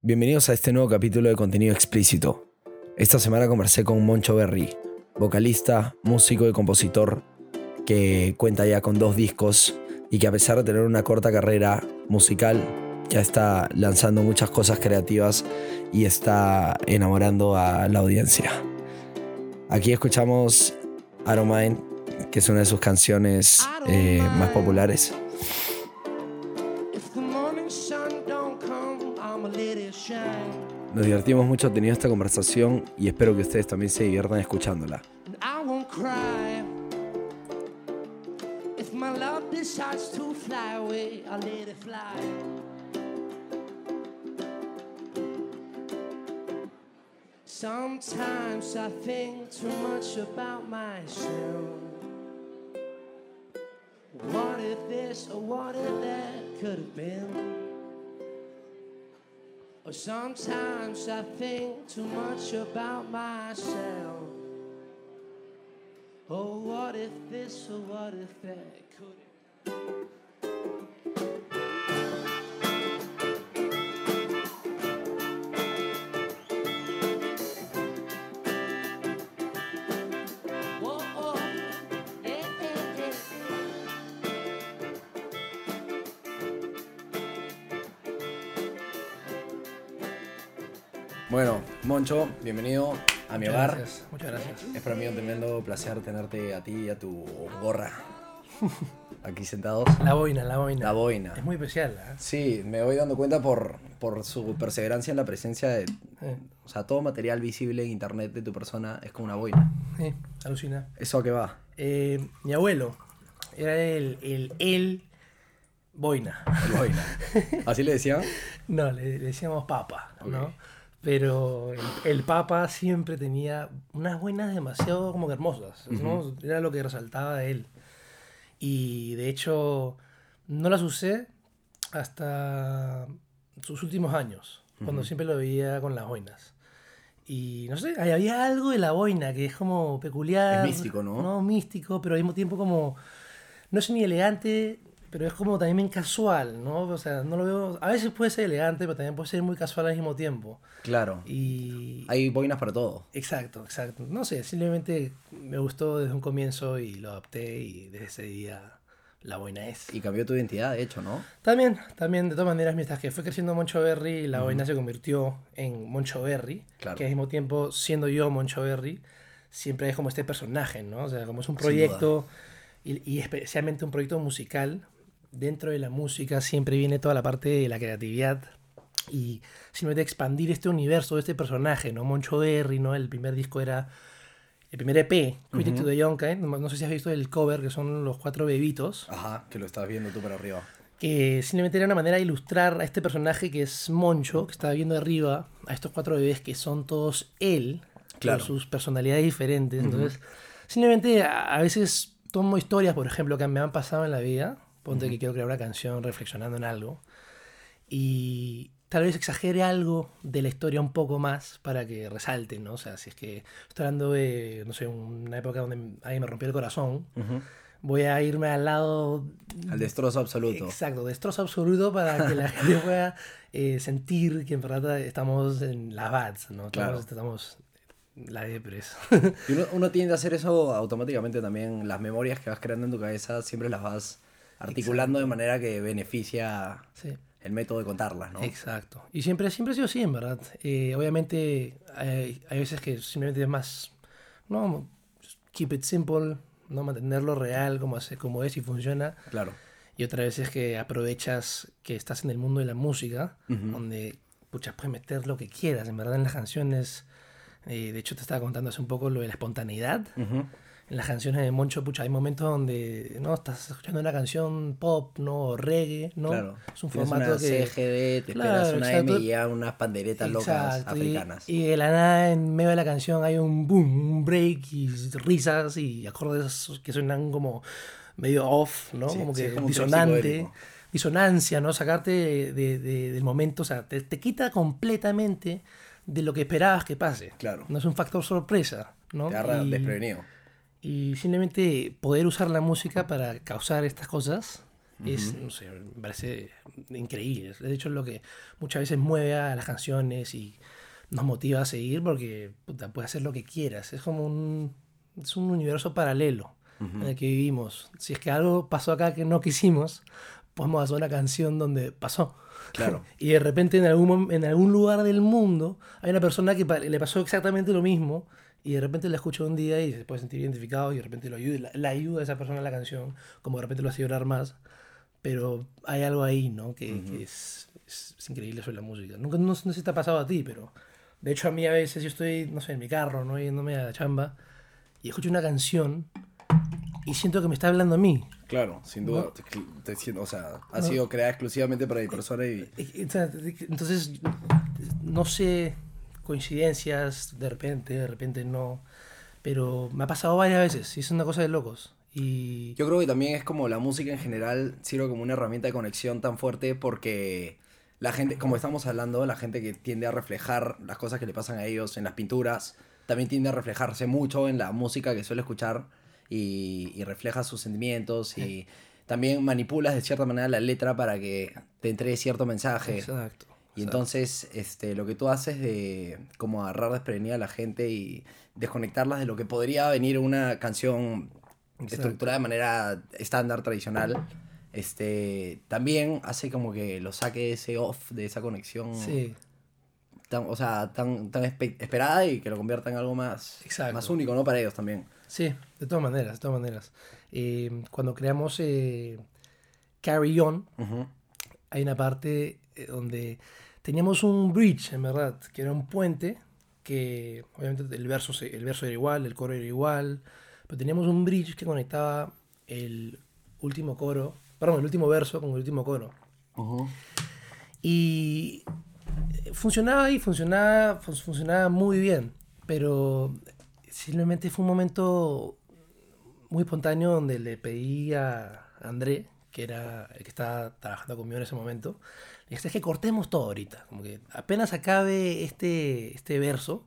Bienvenidos a este nuevo capítulo de contenido explícito. Esta semana conversé con Moncho Berry, vocalista, músico y compositor que cuenta ya con dos discos y que a pesar de tener una corta carrera musical, ya está lanzando muchas cosas creativas y está enamorando a la audiencia. Aquí escuchamos Aromine, que es una de sus canciones eh, más populares. Nos divertimos mucho teniendo esta conversación y espero que ustedes también se diviertan escuchándola. Sometimes I think too much about myself. What if this or what if that could have been? Or sometimes I think too much about myself. Oh, what if this or what if that could Whoa, Bueno, Moncho, bienvenido a mi Muchas hogar. gracias, muchas gracias. Es para mí un tremendo placer tenerte a ti y a tu gorra aquí sentados. La boina, la boina. La boina. Es muy especial, ¿eh? Sí, me voy dando cuenta por, por su perseverancia en la presencia de... Eh, O sea, todo material visible en internet de tu persona es como una boina. eh, alucina. ¿Eso a qué va? Eh, mi abuelo era el, el, el boina. El boina. ¿Así le decían? No, le, le decíamos papa, ¿no? Pero el, el papa siempre tenía unas boinas demasiado como que hermosas, ¿no? Era lo que resaltaba de él. Y de hecho, no las usé hasta sus últimos años, cuando siempre lo veía con las boinas. Y no sé, había algo de la boina que es como peculiar. Es místico, ¿no? No, místico, pero al mismo tiempo como. No es ni elegante, pero es como también bien casual, ¿no? O sea, no lo veo. A veces puede ser elegante, pero también puede ser muy casual al mismo tiempo. Claro. Y. Hay boinas para todo. Exacto, exacto. No sé, simplemente me gustó desde un comienzo y lo adapté y desde ese día la boina es. Y cambió tu identidad, de hecho, ¿no? También, también, de todas maneras, mientras que fue creciendo Moncho Berry, la boina se convirtió en Moncho Berry, Claro. que al mismo tiempo, siendo yo Moncho Berry, siempre es como este personaje, ¿no? O sea, como es un proyecto, y, y especialmente un proyecto musical, dentro de la música siempre viene toda la parte de la creatividad y simplemente expandir este universo de este personaje, ¿no? Moncho Berry, ¿no? El primer disco era el primer EP, Quitting to the Young Kind, no, sé si has visto el cover, que son los cuatro bebitos Ajá, que lo estás viendo tú para arriba. que simplemente era una manera de ilustrar a este personaje que es Moncho, que está viendo arriba a estos cuatro bebés que son todos él, Claro. con sus personalidades diferentes. Entonces, simplemente a, a veces tomo historias, por ejemplo, que me han pasado en la vida, ponte que quiero crear una canción reflexionando en algo, y tal vez exagere algo de la historia un poco más para que resalte, ¿no? O sea, si es que estoy hablando de, no sé, una época donde alguien me rompió el corazón, voy a irme al lado Al destrozo absoluto. Exacto, destrozo absoluto para que la gente pueda eh, sentir que en verdad estamos en la BATS, ¿no? Claro. Estamos, estamos la depres. Y uno, uno tiende a hacer eso automáticamente también. Las memorias que vas creando en tu cabeza siempre las vas articulando de manera que beneficia sí, el método de contarlas, ¿no? exacto. Y siempre, siempre ha sido así, en verdad. Eh, obviamente hay, hay veces que simplemente es más, no, keep it simple, no mantenerlo real como, hace, como es y funciona. Claro. Y otra vez es que aprovechas que estás en el mundo de la música, donde pucha, puedes meter lo que quieras, en verdad, en las canciones. eh, de hecho, te estaba contando hace un poco lo de la espontaneidad. Ujú. En las canciones de Moncho, pucha, hay momentos donde no estás escuchando una canción pop, no o reggae, ¿no? Claro. Es un formato una que CGD, te Claro, esperas una exacto. M y ya unas panderetas locas Exacto, y- africanas. Y, de la nada, en medio de la canción, hay un boom, un break y risas y acordes que suenan como medio off, ¿no? Sí, como que como disonante. Disonancia, ¿no? Sacarte de- de- de- del momento, o sea, te, te quita completamente de lo que esperabas que pase. Claro. No es un factor sorpresa, ¿no? Te agarra Y- desprevenido. Y simplemente poder usar la música para causar estas cosas es, no sé, me parece increíble. De hecho, es lo que muchas veces mueve a las canciones y nos motiva a seguir porque puta, puedes hacer lo que quieras. Es como un, es un universo paralelo en el que vivimos. Si es que algo pasó acá que no quisimos, podemos hacer una canción donde pasó. Claro. y de repente en algún, en algún lugar del mundo hay una persona que le pasó exactamente lo mismo y de repente la escucha un día y se puede sentir identificado y de repente lo ayuda, la, la ayuda a esa persona a la canción, como de repente lo hace llorar más. Pero hay algo ahí, ¿no? Que, que es, es, es increíble sobre la música. Nunca, no, sé si te ha pasado a ti, pero de hecho a mí a veces yo estoy, no sé, en mi carro, ¿no? Yéndome a la chamba y escucho una canción y siento que me está hablando a mí. Claro, sin duda. No. Te- te o sea, ha sido creada exclusivamente para mi persona y... Eh, Entonces, no sé, coincidencias, de repente, de repente no. Pero me ha pasado varias veces y es una cosa de locos. Y Yo creo que también es como la música en general sirve como una herramienta de conexión tan fuerte porque la gente, como estamos hablando, la gente que tiende a reflejar las cosas que le pasan a ellos en las pinturas, también tiende a reflejarse mucho en la música que suele escuchar y, y refleja sus sentimientos y también manipulas de cierta manera la letra para que te entregue cierto mensaje. Exacto. Y entonces, este, lo que tú haces de como agarrar desprevenida a la gente y desconectarlas de lo que podría venir una canción Exacto. estructurada de manera estándar, tradicional, este, también hace como que lo saque ese off de esa conexión, Sí, tan, o sea, tan, tan espe- esperada y que lo convierta en algo más, Exacto. más único, ¿no? Para ellos también. sí, de todas maneras, de todas maneras. Eh, cuando creamos eh, Carry On, hay una parte eh, donde teníamos un bridge, en verdad, que era un puente, que obviamente el verso, el verso era igual, el coro era igual, pero teníamos un bridge que conectaba el último coro, perdón, el último verso con el último coro. Ujú. Y eh, funcionaba y funcionaba, fun- funcionaba muy bien, pero simplemente fue un momento muy espontáneo donde le pedí a André, que era el que estaba trabajando conmigo en ese momento, le dije, es que cortemos todo ahorita, como que apenas acabe este, este verso,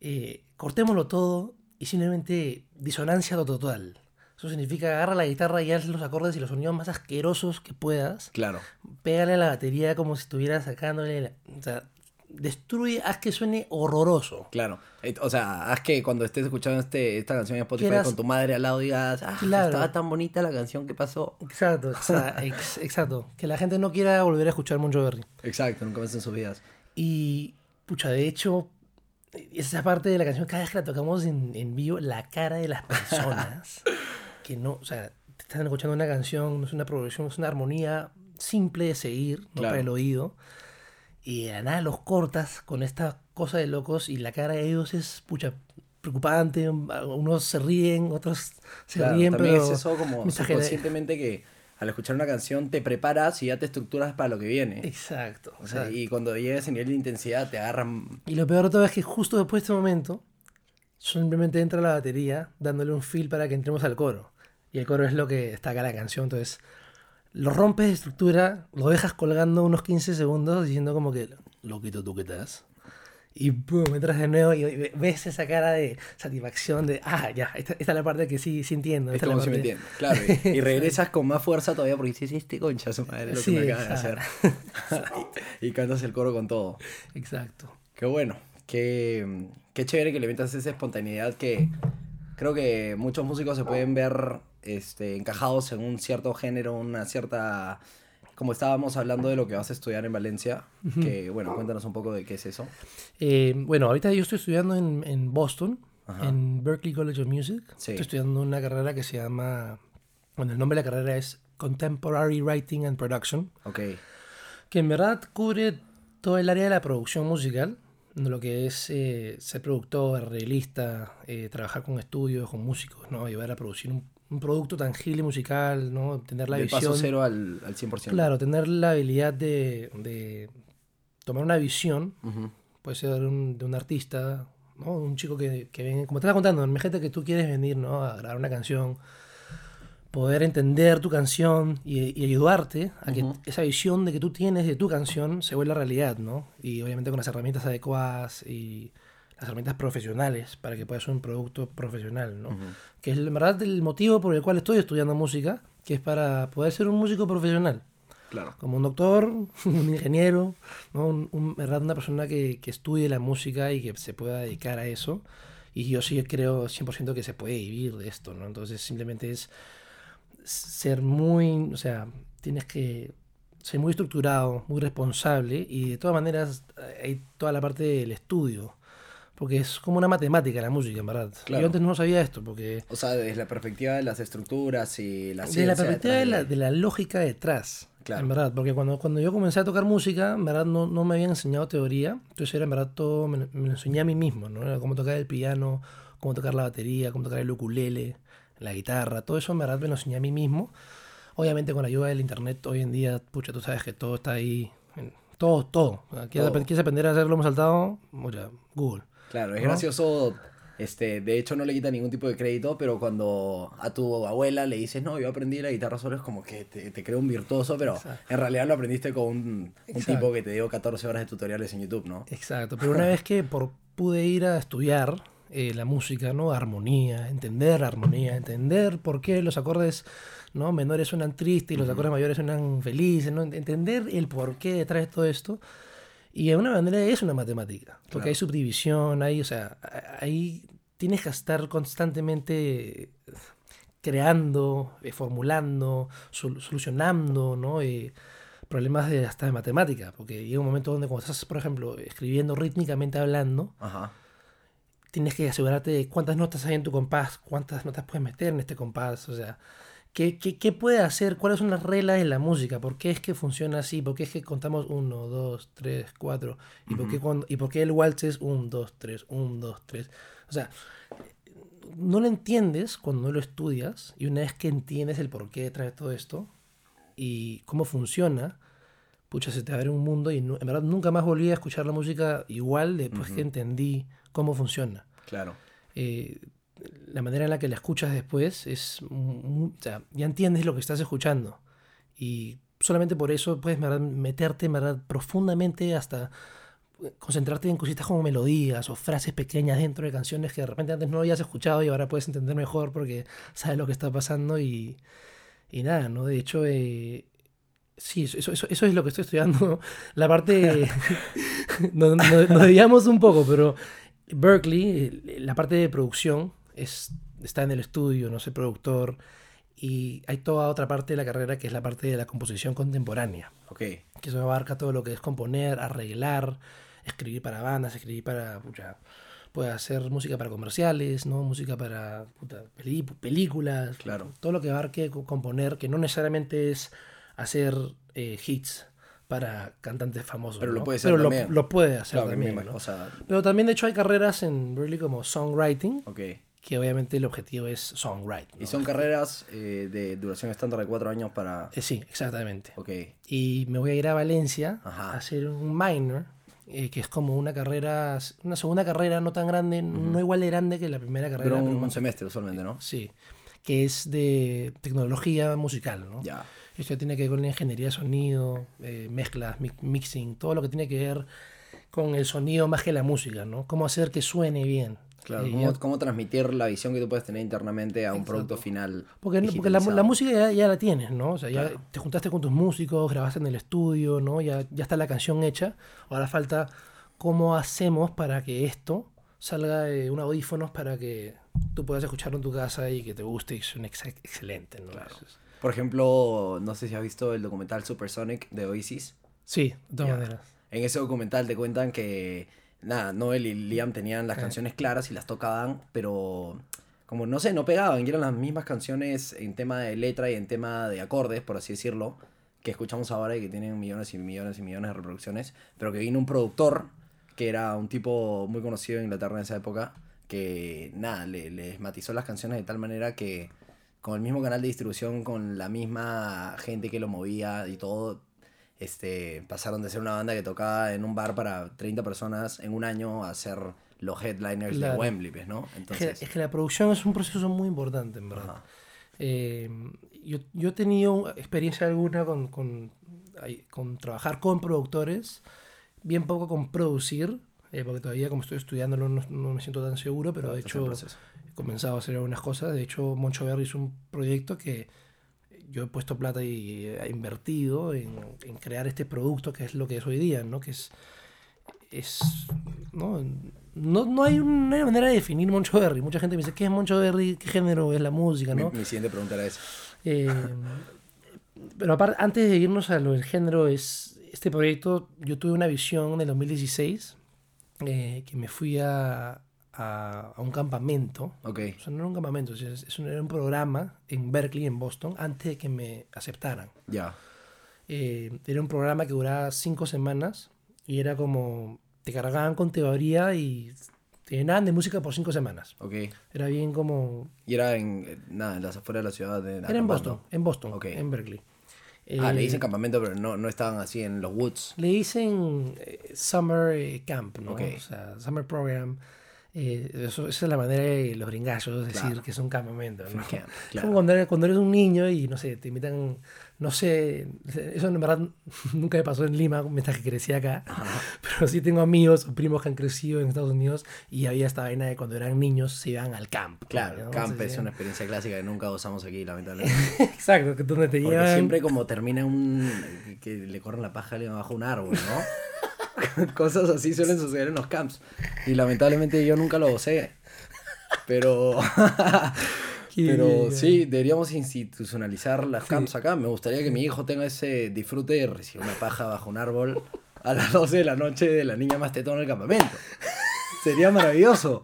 eh, cortémoslo todo y simplemente disonancia total. Eso significa agarra la guitarra y haz los acordes y los sonidos más asquerosos que puedas Claro. pégale a la batería como si estuvieras sacándole. la- o sea, destruye, haz que suene horroroso. Claro, o sea, haz que cuando estés escuchando este, esta canción en Spotify Quieras- con tu madre al lado digas, ah, Claro. estaba tan bonita la canción que pasó. Exacto, o sea, ex- exacto. Que la gente no quiera volver a escuchar Moncho Berry. Exacto, nunca más en sus vidas. Y, pucha, de hecho, esa parte de la canción, cada vez que la tocamos en, en vivo, la cara de las personas, que no, o sea, te están escuchando una canción, no es una progresión, es una armonía simple de seguir, no Claro. para el oído. Y de la nada los cortas con esta cosa de locos y la cara de ellos es, pucha, preocupante. Unos se ríen, otros se Claro, ríen, también pero... es eso como subconscientemente que al escuchar una canción te preparas y ya te estructuras para lo que viene. Exacto. O sea, exacto. y cuando llegas a ese nivel de intensidad te agarran... Y lo peor de todo es que justo después de este momento, simplemente entra la batería dándole un feel para que entremos al coro. Y el coro es lo que está acá la canción. Entonces, lo rompes de estructura, lo dejas colgando unos 15 segundos diciendo como que, loquito, ¿tú qué estás? Y pum, entras de nuevo y ve- ves esa cara de satisfacción de, ah, ya, esta, esta es la parte que sí, sí entiendo. Es esta es la como si me parte- entiendes. Claro, y, y regresas con más fuerza todavía porque dices, este concha su madre lo Sí, que me acaba de hacer. y cantas el coro con todo. Exacto. Qué bueno, qué, qué chévere que le metas esa espontaneidad que creo que muchos músicos se pueden ver este, encajados en un cierto género, una cierta... Como estábamos hablando de lo que vas a estudiar en Valencia, que bueno, cuéntanos un poco de qué es eso. Eh, bueno, ahorita yo estoy estudiando en, en Boston, Ajá. en Berklee College of Music. Sí. Estoy estudiando una carrera que se llama, bueno, el nombre de la carrera es Contemporary Writing and Production, Ok, que en verdad cubre todo el área de la producción musical, lo que es eh, ser productor, arreglista, eh, trabajar con estudios, con músicos, ¿no? Llevar a producir un, un producto tangible musical, ¿no? Tener la del visión. paso cero al, al 100%. Claro, tener la habilidad de, de tomar una visión puede ser un- de un artista, ¿no? Un chico que, que viene, como te estaba contando, imagínate que tú quieres venir, ¿no? A grabar una canción, poder entender tu canción y, y ayudarte a que esa visión de que tú tienes de tu canción se vuelva realidad, ¿no? Y obviamente con las herramientas adecuadas y las herramientas profesionales para que pueda ser un producto profesional, ¿no? Que es en verdad el motivo por el cual estoy estudiando música, que es para poder ser un músico profesional. Claro. Como un doctor, un ingeniero, ¿no? un, un- ¿verdad? una persona que, que estudie la música y que se pueda dedicar a eso. Y yo sí creo 100% que se puede vivir de esto, ¿no? Entonces simplemente es ser muy, o sea, tienes que ser muy estructurado, muy responsable y de todas maneras hay toda la parte del estudio. Porque es como una matemática la música, en verdad. Claro. Yo antes no sabía esto, porque O sea, desde la perspectiva de las estructuras y la ciencia la perspectiva de la, de la lógica detrás. Claro. En verdad, porque cuando, cuando yo comencé a tocar música, en verdad no, no me habían enseñado teoría. Entonces era en verdad todo, me, me lo enseñé a mí mismo, ¿no? Era cómo tocar el piano, cómo tocar la batería, cómo tocar el ukulele, la guitarra, todo eso en verdad me lo enseñé a mí mismo. Obviamente con la ayuda del internet hoy en día, pucha, tú sabes que todo está ahí. en- Todo, todo. ¿Quieres, Todo. quieres aprender a hacerlo más saltado? Mira, Google. Claro, es ¿no? gracioso. Este, de hecho, no le quita ningún tipo de crédito, pero cuando a tu abuela le dices, no, yo aprendí la guitarra solo, es como que te, te creo un virtuoso, pero Exacto. en realidad lo aprendiste con un, tipo que te dio 14 horas de tutoriales en YouTube, ¿no? Exacto, pero una vez que por, pude ir a estudiar eh, la música, ¿no? Armonía, entender armonía, entender por qué los acordes ¿no? menores suenan tristes y los acordes mayores suenan felices, ¿no? entender el por qué detrás de todo esto. Y de una manera es una matemática, porque Claro. hay subdivisión, hay, o sea, ahí tienes que estar constantemente creando, eh, formulando, sol- solucionando, ¿no? Eh, problemas de, hasta de matemática, porque llega un momento donde cuando estás, por ejemplo, escribiendo rítmicamente hablando, Ajá. tienes que asegurarte de cuántas notas hay en tu compás, cuántas notas puedes meter en este compás, o sea, ¿qué, qué, qué puede hacer? ¿Cuáles son las reglas de la música? ¿Por qué es que funciona así? ¿Por qué es que contamos 1, 2, 3, 4? ¿Y, por qué cuando- ¿Y por qué el waltz es 1, 2, 3, 1, 2, 3? O sea, no lo entiendes cuando no lo estudias y una vez que entiendes el porqué detrás de todo esto y cómo funciona, pucha, se te abre un mundo y en verdad nunca más volví a escuchar la música igual después que entendí cómo funciona. Claro. Eh, la manera en la que la escuchas después es, o sea, ya entiendes lo que estás escuchando y solamente por eso puedes meterte verdad, profundamente hasta eh, concentrarte en cositas como melodías o frases pequeñas dentro de canciones que de repente antes no habías escuchado y ahora puedes entender mejor porque sabes lo que está pasando y, y nada, ¿no? De hecho, eh, sí, eso, eso, eso es lo que estoy estudiando. La parte... nos, desviamos un poco, pero Berkeley, eh, la parte de producción, es, está en el estudio, no sé, productor, y hay toda otra parte de la carrera que es la parte de la composición contemporánea Ok. que eso abarca todo lo que es componer, arreglar, escribir para bandas, escribir para, pucha, puede hacer música para comerciales, ¿no? Música para puta, películas, Claro. todo lo que abarque co- componer, que no necesariamente es hacer eh, hits para cantantes famosos, Pero lo ¿no? puede hacer Pero lo, también. lo puede hacer Claro, también, ¿no? o sea, Pero también, de hecho, hay carreras en Berkeley como songwriting, ok. Que obviamente el objetivo es songwriting. Y son carreras eh, de duración estándar de 4 años para... Eh, sí, exactamente. Ok. y me voy a ir a Valencia Ajá. a hacer un minor, eh, que es como una carrera, una segunda carrera no tan grande, no igual de grande que la primera carrera. Pero un, pero un más- semestre usualmente, ¿no? Sí, que es de tecnología musical, ¿no? Ya. Esto tiene que ver con la ingeniería de sonido, eh, mezclas, mi- mixing, todo lo que tiene que ver con el sonido más que la música, ¿no? Cómo hacer que suene bien. Claro, cómo, ya- cómo transmitir la visión que tú puedes tener internamente a un Exacto. producto final. Porque, porque la, la música ya, ya la tienes, ¿no? O sea, ya Claro. te juntaste con tus músicos, grabaste en el estudio, ¿no? Ya, ya está la canción hecha. Ahora falta cómo hacemos para que esto salga de un audífonos para que tú puedas escucharlo en tu casa y que te guste y suene ex- excelente, ¿no? Entonces, Por ejemplo, no sé si has visto el documental Supersonic de Oasis. sí, de todas maneras. En ese documental te cuentan que, nada, Noel y Liam tenían las Eh. canciones claras y las tocaban, pero como no sé, no pegaban, y eran las mismas canciones en tema de letra y en tema de acordes, por así decirlo, que escuchamos ahora y que tienen millones y millones y millones de reproducciones, pero que vino un productor, que era un tipo muy conocido en Inglaterra en esa época, que nada, le, les matizó las canciones de tal manera que con el mismo canal de distribución, con la misma gente que lo movía y todo, este, pasaron de ser una banda que tocaba en un bar para 30 personas en un año a ser los headliners Claro. de Wembley, pues, ¿no? Es que, Entonces, es que la producción es un proceso muy importante, en verdad. Eh, yo, yo he tenido experiencia alguna con, con, con trabajar con productores, bien poco con producir. eh, porque todavía como estoy estudiándolo no, no me siento tan seguro, pero de hecho he comenzado a hacer algunas cosas. De hecho, Moncho Berry es un proyecto que yo he puesto plata y he invertido en, en crear este producto que es lo que es hoy día, ¿no? Que es... es ¿no? No, no hay una manera de definir Moncho Berry. Mucha gente me dice, ¿qué es Moncho Berry? ¿Qué género es la música? ¿no? Mi, mi siguiente pregunta era esa. Eh, pero aparte, antes de irnos a lo del género, es este proyecto, yo tuve una visión en el 2016 eh, que me fui a, a, a un campamento. Ok. O sea, no era un campamento, es, un, era un programa en Berkeley, en Boston, antes de que me aceptaran. Ya. Eh, era un programa que duraba cinco semanas y era como, te cargaban con teoría y te llenaban de música por cinco semanas. Ok. Era bien como... Y era en, eh, nada, en las afueras de la ciudad de Era en Boston, en Boston, Ok. en Berkeley. Ah, le Eh, dicen campamento, pero no, no estaban así en los woods. Le dicen eh, Summer Camp, ¿no? Ok. O sea, Summer Program. Eh, eso- esa es la manera de los gringachos decir Claro. que es un campamento, ¿no? Camp, Es claro. como cuando eres, cuando eres un niño y, no sé, te invitan, no sé, eso en verdad nunca me pasó en Lima mientras que crecí acá, pero sí tengo amigos o primos que han crecido en Estados Unidos y había esta vaina de cuando eran niños se iban al camp. Claro, ¿no? camp es una experiencia clásica que nunca usamos aquí, lamentablemente. Exacto, que donde te Porque llevan... siempre como termina un... que le corren la paja alguien bajo un árbol, ¿no? Cosas así suelen suceder en los camps. Y lamentablemente yo nunca lo gocé. Pero... Pero sí, deberíamos institucionalizar las camps acá. Me gustaría que mi hijo tenga ese disfrute de recibir una paja bajo un árbol a las 12 de la noche de la niña más tetona del campamento. Sería maravilloso.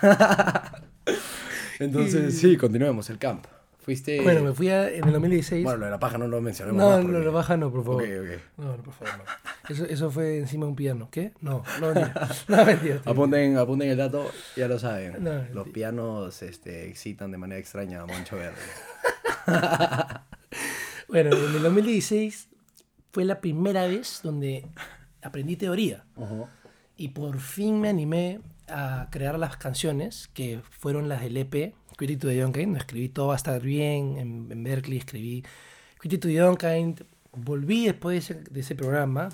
Entonces, sí, continuemos el camp. Fuiste... Bueno, me fui a- en el 2016. Bueno, lo de la paja no lo mencionemos no, más no, lo baja no, por favor. Ok, ok. No, no, por favor, no. Eso, eso fue encima de un piano. ¿Qué? No, no. No, mentira. estoy- Apunten, apunten el dato, ya lo saben. No, Los pianos este, excitan de manera extraña a Moncho Verde. Bueno, en el 2016 fue la primera vez donde aprendí teoría. Y por fin me animé a crear las canciones que fueron las del EP, Critic to the Young. Escribí todo va a estar bien. En, en Berkeley escribí Critic to the Young Kind. Volví después de ese, de ese programa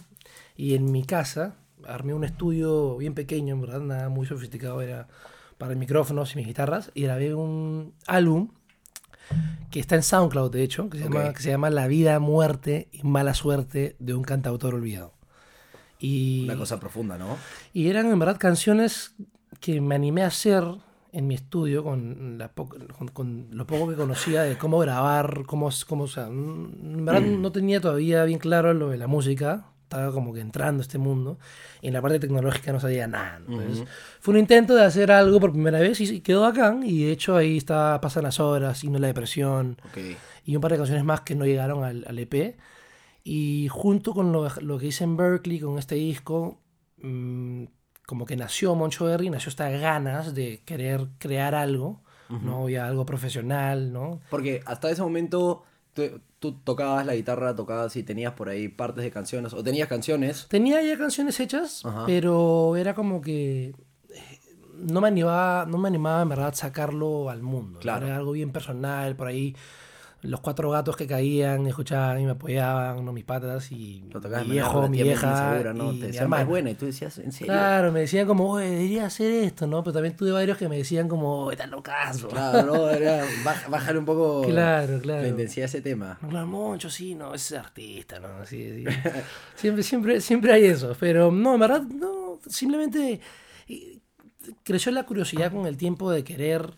y en mi casa armé un estudio bien pequeño, en verdad, nada muy sofisticado. Era para micrófonos y mis guitarras. Y grabé un álbum que está en SoundCloud, de hecho, que se, llama, Ok. que se llama La vida, muerte y mala suerte de un cantautor olvidado. Y, Una cosa profunda, ¿no? y eran en verdad canciones que me animé a hacer en mi estudio con, la po- con, con lo poco que conocía de cómo grabar, cómo, cómo o sea, en verdad no tenía todavía bien claro lo de la música, estaba como que entrando a este mundo, y en la parte tecnológica no sabía nada. Entonces, Fue un intento de hacer algo por primera vez y, y quedó bacán, y de hecho ahí está, pasan las horas, Signo de la Depresión, Ok. y un par de canciones más que no llegaron al, al EP. Y junto con lo, lo que hice en Berkeley, con este disco, mm, como que nació Moncho Berry, nació estas ganas de querer crear algo, ¿no? Ya algo profesional, ¿no? Porque hasta ese momento tú, tú tocabas la guitarra, tocabas y tenías por ahí partes de canciones, o tenías canciones. Tenía ya canciones hechas, Ajá. pero era como que eh, no me animaba, no me animaba en verdad sacarlo al mundo. Claro. Era algo bien personal, por ahí los cuatro gatos que caían, escuchaban y me apoyaban, ¿no? mis patas y Lo mi viejo, mi vieja insegura, ¿no? y Te decían, "Más buena, y tú decías, ¿en serio? Claro, me decían como, oye, debería hacer esto, ¿no? Pero también tuve varios que me decían como, "Oye, estás locazo. Claro, no, era, bájale un poco Claro, claro. la intensidad de ese tema. Claro, Moncho, sí, no, es artista, ¿no? Sí, sí. siempre, siempre, siempre hay eso. Pero no, en verdad, no. Simplemente eh, creció la curiosidad con el tiempo de querer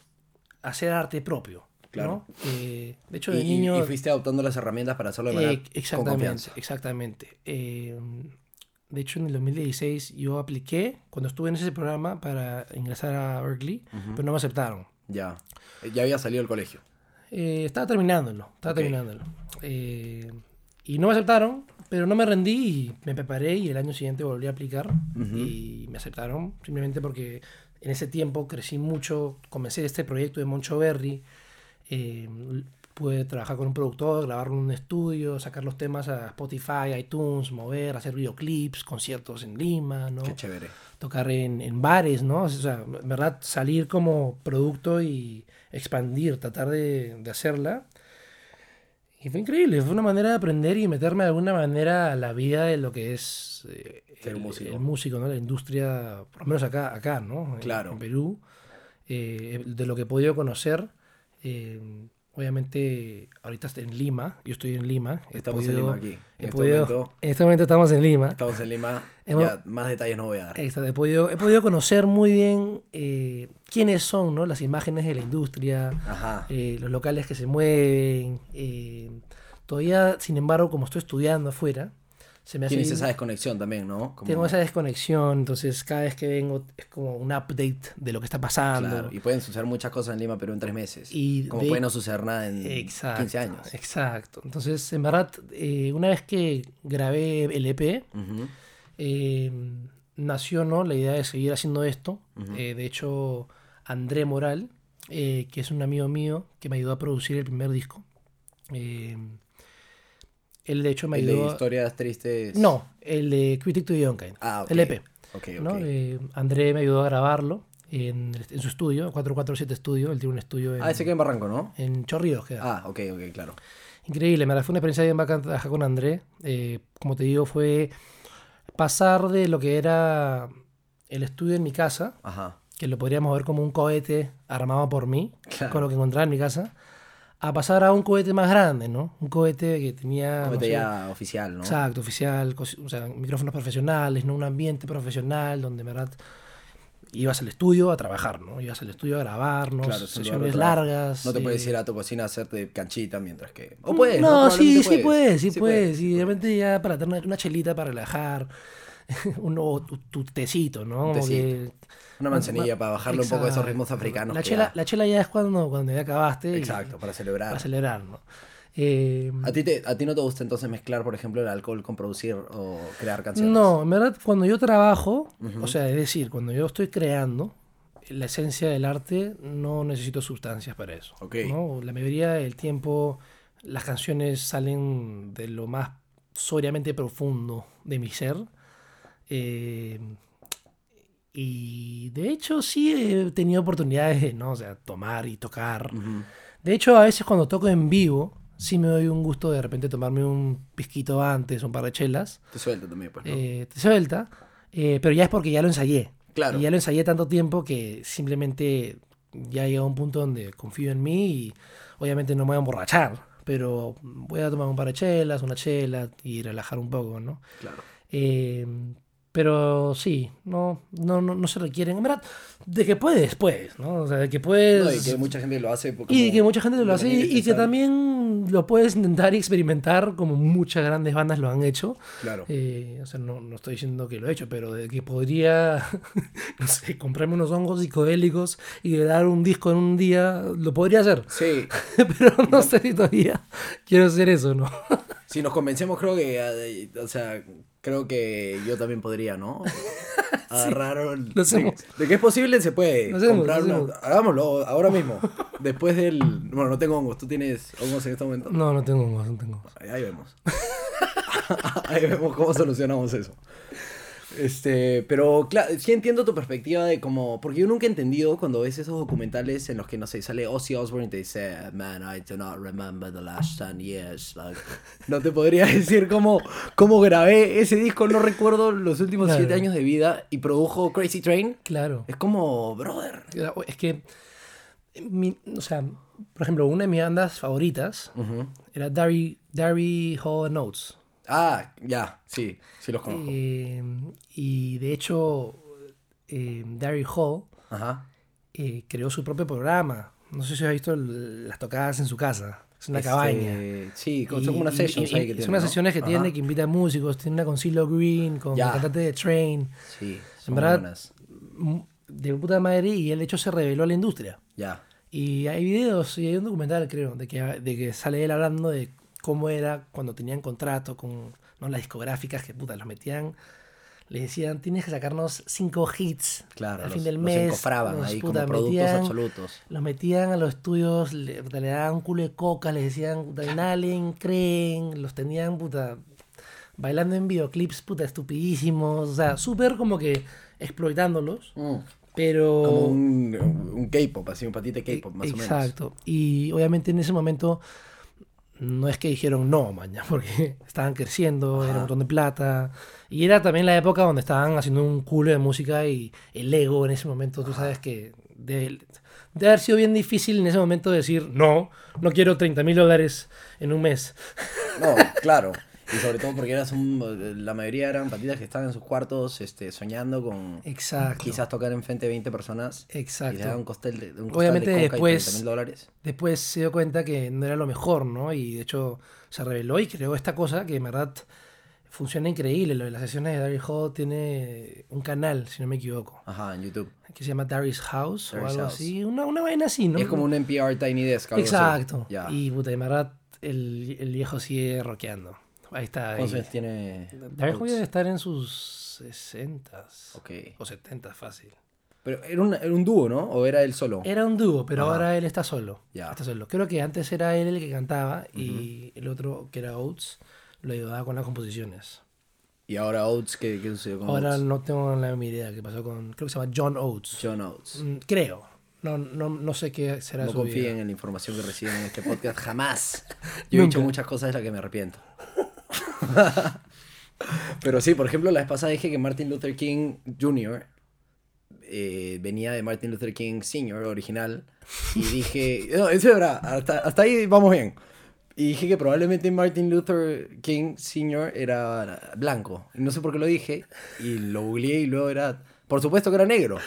hacer arte propio. Claro. ¿no? Eh, de hecho, de y- niño. y fuiste adoptando las herramientas para hacerlo de manera Eh, con exactamente, confianza. exactamente. Eh, de hecho, en el 2016 yo apliqué cuando estuve en ese programa para ingresar a Berkeley, pero no me aceptaron. Ya. Eh, Ya había salido del colegio. Eh, estaba terminándolo, estaba Ok. terminándolo. Eh, y no me aceptaron, pero no me rendí y me preparé y el año siguiente volví a aplicar y me aceptaron simplemente porque en ese tiempo crecí mucho, comencé este proyecto de Moncho Berry, eh, pude trabajar con un productor, grabarlo en un estudio, sacar los temas a Spotify, iTunes, mover, hacer videoclips, conciertos en Lima, ¿no? Qué chévere. tocar en, en bares, ¿no? O sea, en verdad, salir como producto y expandir, tratar de, de hacerla. Y fue increíble, fue una manera de aprender y meterme de alguna manera a la vida de lo que es eh, el, músico. el músico, ¿no? La industria, por lo menos acá, acá ¿no? En- Claro. En Perú, eh, de lo que he podido conocer. Eh, obviamente, ahorita estoy en Lima, yo estoy en Lima. Estamos en Lima aquí. En he este podido- momento en este momento estamos en Lima. estamos en Lima. Hemos- Ya, más detalles no voy a dar. Exacto, he, podido, he podido conocer muy bien eh, quiénes son ¿no? las imágenes de la industria, eh, los locales que se mueven. eh, todavía, sin embargo, como estoy estudiando afuera, se me hace... Tienes esa desconexión también, ¿no? Como- Tengo esa desconexión, entonces cada vez que vengo es como un update de lo que está pasando. Claro, y pueden suceder muchas cosas en Lima, pero en tres meses. Y como de- puede no suceder nada en Exacto, 15 años. Exacto. Entonces, en verdad, eh, una vez que grabé el EP, eh, nació ¿no? la idea de seguir haciendo esto. Eh, de hecho, André Moral, que es un amigo mío que me ayudó a producir el primer disco. Él, de hecho, me El de historias tristes. No, el de Critic to the Unkind. Ah, ok. El EP. Ok, ok. ¿no? Eh, André me ayudó a grabarlo en, su estudio, 447 Studio. Él tiene un estudio en, ah, ese que en Barranco, ¿no? en Chorrillos. queda. Ah, ok, ok, claro. Increíble, me fue una experiencia bien trabajar con André. Eh, como te digo, fue pasar de lo que era el estudio en mi casa, Ajá. que lo podríamos ver como un cohete armado por mí, Claro. con lo que encontraba en mi casa, a pasar a un cohete más grande, ¿no? Un cohete que tenía... no Cohete sé, ya oficial, ¿no? Exacto, oficial, o sea, micrófonos profesionales, ¿no? Un ambiente profesional donde, en verdad, ibas al estudio a trabajar, ¿no? Ibas al estudio a grabar, ¿no? Claro, un Sesiones largas. No te puedes eh, ir a tu cocina a hacerte canchita mientras que. O puedes. no, sí, Probablemente sí puedes, sí, Sí puedes. Y obviamente ya para tener una chelita para relajar, uno, tu, tu tecito, ¿no? Un tecito. que- Una manzanilla para bajarle un poco de esos ritmos africanos. La chela, da. la chela ya es cuando, cuando ya acabaste. y- Exacto, para celebrar. Para celebrar, ¿no? Eh, ¿A ti, te, ¿A ti no te gusta entonces mezclar, por ejemplo, el alcohol con producir o crear canciones? no, en verdad, cuando yo trabajo, o sea, es decir, cuando yo estoy creando, la esencia del arte, no necesito sustancias para eso. Ok. ¿no? La mayoría del tiempo, las canciones salen de lo más soriamente profundo de mi ser. Eh, y de hecho sí he tenido oportunidades de, ¿no? O sea, tomar y tocar. Ujú. De hecho, a veces cuando toco en vivo, sí me doy un gusto de repente tomarme un pisquito antes, un par de chelas. Te suelta también, pues, ¿no? Eh, te suelta. eh, pero ya es porque ya lo ensayé. Claro. Y ya lo ensayé tanto tiempo que simplemente ya llega a un punto donde confío en mí y obviamente no me voy a emborrachar. Pero voy a tomar un par de chelas, una chela y relajar un poco, ¿no? Claro. Eh, pero sí, no, no, no, no se requieren. En verdad, de que puedes, puedes, ¿no? O sea, de que puedes. No, y que mucha gente lo hace. porque Y que mucha gente lo hace y que también lo puedes intentar y experimentar como muchas grandes bandas lo han hecho. Claro. Eh, o sea, no, no estoy diciendo que lo he hecho, pero de que podría, no sé, comprarme unos hongos psicodélicos y dar un disco en un día, lo podría hacer. Sí, pero no sé si todavía quiero hacer eso, ¿no? si nos convencemos, creo que. eh, O sea, creo que yo también podría, ¿no? Agarrar. un- Lo hacemos. De, que es posible, se puede Lo hacemos, comprar lo una-. Hagámoslo ahora mismo. Después del. Bueno, no tengo hongos. ¿Tú tienes hongos en este momento? No, no tengo hongos, no tengo hongos. Ahí, ahí vemos. ahí vemos cómo solucionamos eso. Este, pero claro, sí entiendo tu perspectiva de cómo, porque yo nunca he entendido cuando ves esos documentales en los que, no sé, sale Ozzy Osbourne y te dice, man, I do not remember the last 10 years. Like, no te podría decir cómo, cómo grabé ese disco, no recuerdo los últimos Claro. 7 años de vida y produjo Crazy Train. Claro. Es como, brother. Es que, mi- o sea, por ejemplo, una de mis bandas favoritas Ujú. era Darry, Darry Hall Notes. Ah, ya, sí, sí los conozco. Eh, y de hecho, eh, Darry Hall Ajá. eh, creó su propio programa. No sé si has visto el- las tocadas en su casa. Es una Este, cabaña. Sí, son como unas ahí que Son tiene, unas ¿no? sesiones que tiene, que invita músicos. Tiene una con CeeLo Green, con Ya. el cantante de Train. Sí, En son verdad, buenas. m- de puta madre. Y él, de hecho, se reveló a la industria. Ya. Y hay videos y hay un documental, creo, de que, de que sale él hablando de cómo era cuando tenían contrato con ¿no? las discográficas que puta los metían. Le decían, tienes que sacarnos cinco hits Claro, al los, fin del los mes. encofraban los, ahí puta, como productos metían- absolutos. Los metían a los estudios, le, daban un culo de coca, les decían, inhalen, creen, los tenían, puta, bailando en videoclips, puta, estupidísimos. O sea, súper como que explotándolos, pero... Como un, un K-pop, así un patite K-pop, más o menos. Exacto. Y obviamente en ese momento no es que dijeron no, mañana, porque estaban creciendo, era un montón de plata. Y era también la época donde estaban haciendo un culo de música y el ego en ese momento, tú sabes que de, de haber sido bien difícil en ese momento decir no, no quiero 30 mil dólares en un mes. No, claro. Y sobre todo porque eras un, la mayoría eran patitas que estaban en sus cuartos este, soñando con Exacto. quizás tocar enfrente de 20 personas. Exacto. Y le un costel de, un costal Obviamente de después- 30 mil dólares. Después se dio cuenta que no era lo mejor, ¿no? Y de hecho se reveló y creó esta cosa que en verdad funciona increíble. Lo de las sesiones de Daryl Hall tiene un canal, si no me equivoco, Ajá, en YouTube. que se llama Darius House o Darius algo House. así. Una, una vaina así, ¿no? Es como un NPR Tiny Desk. algo así. Exacto. Ya. Y puta, en verdad el, el viejo sigue rockeando. Ahí está. ahí. ¿Cuántos años tiene? Hall Oates? debe estar en sus 60 Ok. o 70 fácil. Pero era un, era un dúo, ¿no? ¿O era él solo? Era un dúo, pero Ajá. ahora él está solo. Ya. Está solo. Creo que antes era él el que cantaba y el otro, que era Oates, lo ayudaba con las composiciones. Y ahora Oates, ¿qué, qué sucedió con Ahora Oates? no tengo la misma idea qué pasó con. Creo que se llama John Oates. John Oates. Mm, Creo. No, no, no sé qué será No su confíen vida. en la información que reciben en este podcast, jamás. Yo he dicho muchas cosas de las que me arrepiento. Pero sí, por ejemplo, la vez pasada dije que Martin Luther King Jr. eh, venía de Martin Luther King Sr. original. Y dije, no, eso es verdad, hasta, hasta ahí vamos bien. Y dije que probablemente Martin Luther King Sr. era blanco. No sé por qué lo dije. Y lo googleé y luego era, por supuesto que era negro.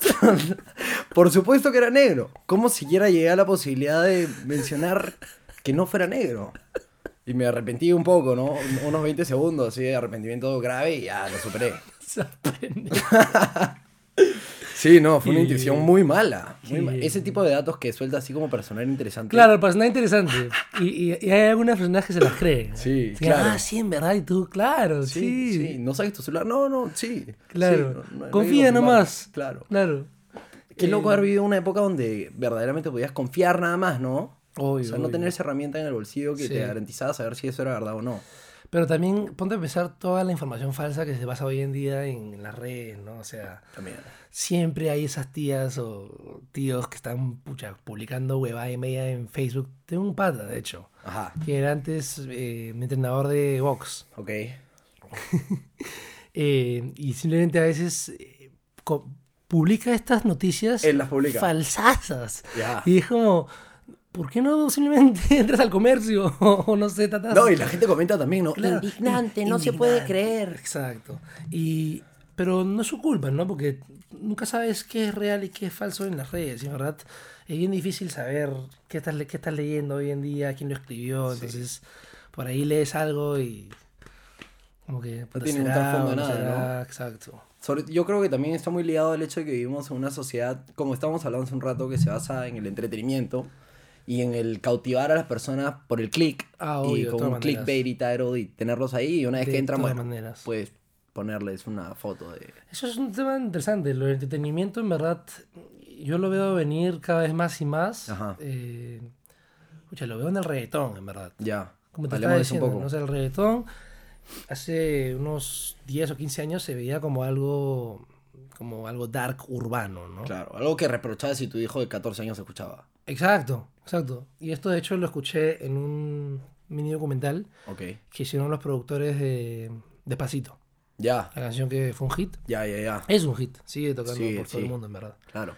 Por supuesto que era negro. ¿Cómo siquiera llegué a la posibilidad de mencionar que no fuera negro? Y me arrepentí un poco, ¿no? Un- Unos 20 segundos así de arrepentimiento grave y ya lo superé. Sí, no, fue una Y- intuición muy mala. muy ma- Ese tipo de datos que suelta así como para sonar interesante. Claro, el personaje interesante. Y, y- y hay algunas personas que se las creen. Sí, claro. Ah, sí, en verdad. Y tú, claro, Sí, sí. sí, ¿No saques tu celular? No, no, sí. Claro. Sí, no- no- Confía nomás. Claro. Claro. Qué loco Eh, haber vivido una época donde verdaderamente podías confiar nada más, ¿no? Obvio, o sea, no obvio. tener esa herramienta en el bolsillo que Sí. te garantizaba saber si eso era verdad o no. Pero también ponte a pensar toda la información falsa que se basa hoy en día en las redes, ¿no? O sea, También. siempre hay esas tías o tíos que están pucha, publicando huevada y media en Facebook. Tengo un pata, de hecho, Ajá. que era antes eh, mi entrenador de box. Ok. Eh, y simplemente a veces eh, publica estas noticias Él las publica. falsasas. Ya. Y es como, ¿por qué no simplemente entras al comercio? o no sé, tratas... No, y la gente comenta también, ¿no? Claro, Indignante, no se puede indignante, creer. Exacto. Y, pero no es su culpa, ¿no? Porque nunca sabes qué es real y qué es falso en las redes, y en verdad es bien difícil saber qué estás, qué estás leyendo hoy en día, quién lo escribió, entonces por ahí lees algo y como que puta, tiene un será trasfondo o de no nada, será, exacto. Sobre- yo creo que también está muy ligado al hecho de que vivimos en una sociedad, como estábamos hablando hace un rato, que se basa en el entretenimiento y en el cautivar a las personas por el click Ah, y obvio, de con un clickbait y title y tenerlos ahí y una vez De que entran, bueno, maneras. puedes ponerles una foto de... Eso es un tema interesante, lo del entretenimiento en verdad yo lo veo venir cada vez más y más. Ajá. Eh, pucha, lo veo en el reggaetón, en verdad. Ya, Como te estaba eso un diciendo, poco. ¿no? O sea, el reggaetón hace unos 10 o 15 años se veía como algo como algo dark urbano, ¿no? Claro, algo que reprochabas si tu hijo de 14 años escuchaba. Exacto, exacto. Y esto de hecho lo escuché en un mini documental que hicieron los productores de Despacito, Ya, la canción que fue un hit. ya, ya, ya. Es un hit, sigue tocando Sí, por todo el mundo, en verdad. Claro.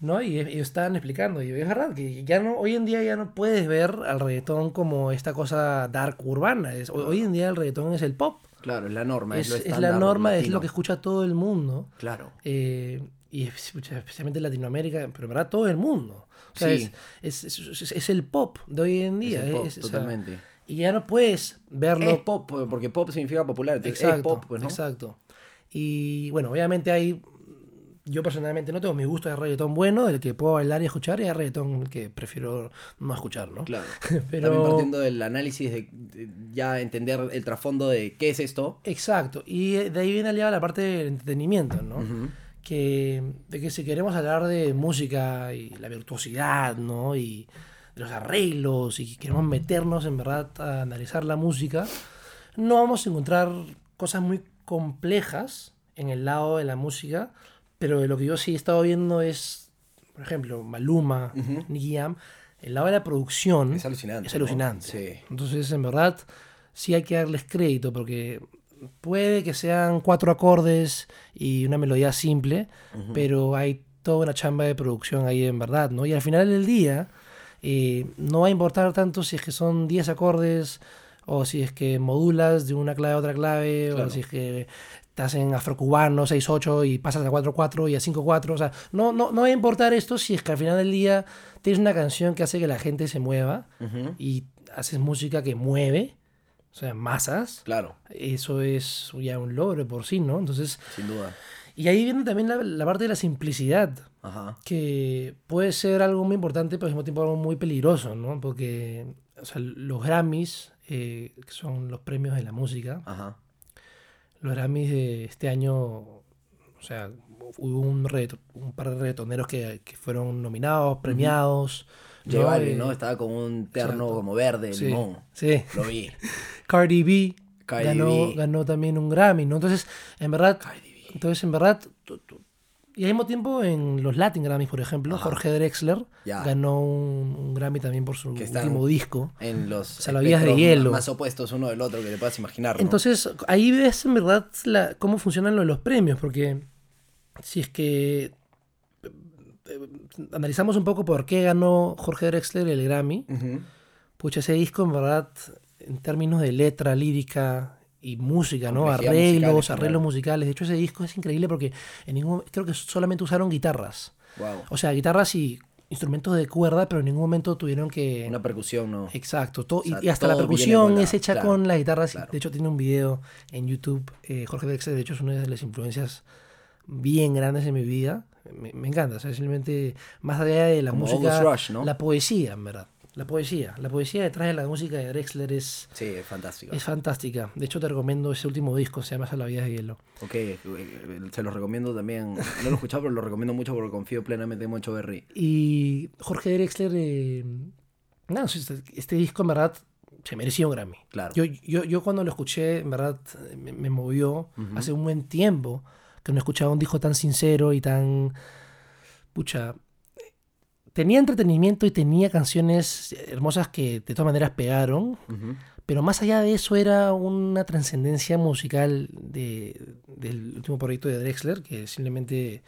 ¿no? Y ellos estaban explicando, y es verdad que ya no, hoy en día ya no puedes ver al reggaetón como esta cosa dark urbana. Es, hoy en día el reggaetón es el pop, Claro, es la norma. Es, es, lo es la norma, es lo que escucha todo el mundo. Claro. eh, y especialmente en Latinoamérica, pero en verdad todo el mundo. O sea, Sí. es, es, es- el pop de hoy en día. el pop, es- o sea, totalmente. y ya no puedes verlo Es pop, porque pop significa popular. Exacto, es pop, pues, ¿no? exacto. Y bueno, obviamente hay. Yo personalmente no tengo mi gusto de reggaetón bueno, el que puedo bailar y escuchar, y hay reggaetón que prefiero no escuchar, ¿no? Claro. Pero- También partiendo del análisis de, de ya entender el trasfondo de qué es esto. Exacto. Y de ahí viene aliada la parte del entretenimiento, ¿no? Que, de que si queremos hablar de música y la virtuosidad, ¿no? Y de los arreglos, y queremos meternos en verdad a analizar la música, no vamos a encontrar cosas muy complejas en el lado de la música, pero de lo que yo sí he estado viendo es, por ejemplo, Maluma, Nicky Jam, el lado de la producción Es alucinante. es ¿no? alucinante. Sí. Entonces, en verdad, sí hay que darles crédito porque puede que sean cuatro acordes y una melodía simple, pero hay toda una chamba de producción ahí en verdad, ¿no? Y al final del día, eh, no va a importar tanto si es que son 10 acordes o si es que modulas de una clave a otra clave Claro. o si es que estás en afrocubano 6-8 y pasas a 4-4 y a 5-4, o sea, no, no, no va a importar esto si es que al final del día tienes una canción que hace que la gente se mueva y haces música que mueve, o sea, masas, Claro, eso es ya un logro por sí, ¿no? Entonces, sin duda. y ahí viene también la, la parte de la simplicidad, Ajá. que puede ser algo muy importante, pero al mismo tiempo algo muy peligroso, ¿no? Porque o sea, los Grammys, eh, que son los premios de la música, Ajá. los Grammys de este año, o sea, hubo un, reggaeton- un par de reggaetoneros que, que fueron nominados, premiados. J ¿no? Eh, ¿no? Estaba con un terno exacto. como verde, sí, limón. Sí. Lo vi. Cardi B Cardi ganó, B. ganó también un Grammy, ¿no? Entonces, en verdad, entonces en verdad, y al mismo tiempo en los Latin Grammys, por ejemplo, Ajá. Jorge Drexler Ya. ganó un, un Grammy también por su último disco. En los Salvavidas de espectros hielo. más opuestos uno del otro que te puedas imaginar, ¿no? Entonces, ahí ves en verdad la- cómo funcionan lo de los premios, porque si es que eh, analizamos un poco por qué ganó Jorge Drexler el Grammy. Pucha, ese disco en verdad, en términos de letra, lírica y música, ¿no? Arreglos, arreglos musicales. De hecho, ese disco es increíble porque en ningún, creo que solamente usaron guitarras. Wow. O sea, guitarras y instrumentos de cuerda, pero en ningún momento tuvieron que... Una percusión, ¿no? Exacto, to- O sea, y, hasta la percusión la- es hecha claro, con las guitarras. y claro. De hecho, tiene un video en YouTube. eh, Jorge Drexler, de hecho, es una de las influencias bien grandes en mi vida. Me, me encanta, o sea, simplemente más allá de la Como música, Rush, ¿no? la poesía, en verdad. La poesía. La poesía detrás de la música de Drexler es, Sí, es fantástico. es fantástica. De hecho, te recomiendo ese último disco, se llama La vida de hielo. Ok, eh, se los recomiendo también. No lo he escuchado, pero lo recomiendo mucho porque confío plenamente en Moncho Berry. Y Jorge Drexler, eh, no, este, este disco en verdad se merecía un Grammy. Claro. Yo, yo, yo cuando lo escuché, en verdad me, me movió hace un buen tiempo que no escuchaba un disco tan sincero y tan. Pucha. Tenía entretenimiento y tenía canciones hermosas que de todas maneras pegaron, Ujú. pero más allá de eso era una trascendencia musical de- del último proyecto de Drexler que simplemente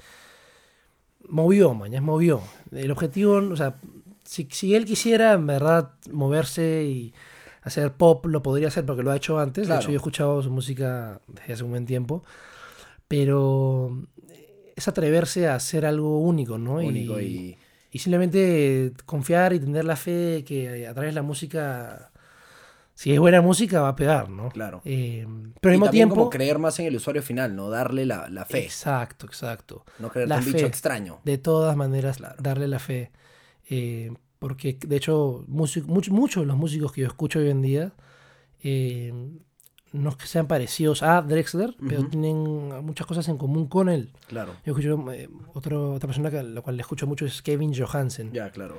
movió, mañas, movió. El objetivo, o sea, si, si él quisiera en verdad moverse y hacer pop, lo podría hacer porque lo ha hecho antes. Claro. De hecho, yo he escuchado su música desde hace un buen tiempo, pero es atreverse a hacer algo único, ¿no? Único y... y simplemente confiar y tener la fe de que a través de la música, si es buena música, va a pegar, ¿no? Claro. Eh, pero al mismo tiempo... como creer más en el usuario final, ¿no? Darle la, la fe. Exacto, exacto. No creerte la un bicho extraño. De todas maneras, Claro. darle la fe. Eh, porque, de hecho, muchos de los músicos que yo escucho hoy en día, eh, no es que sean parecidos a Drexler, pero tienen muchas cosas en común con él. Claro. Yo escucho, eh, otro, otra persona que, la cual le escucho mucho es Kevin Johansen. Ya, claro.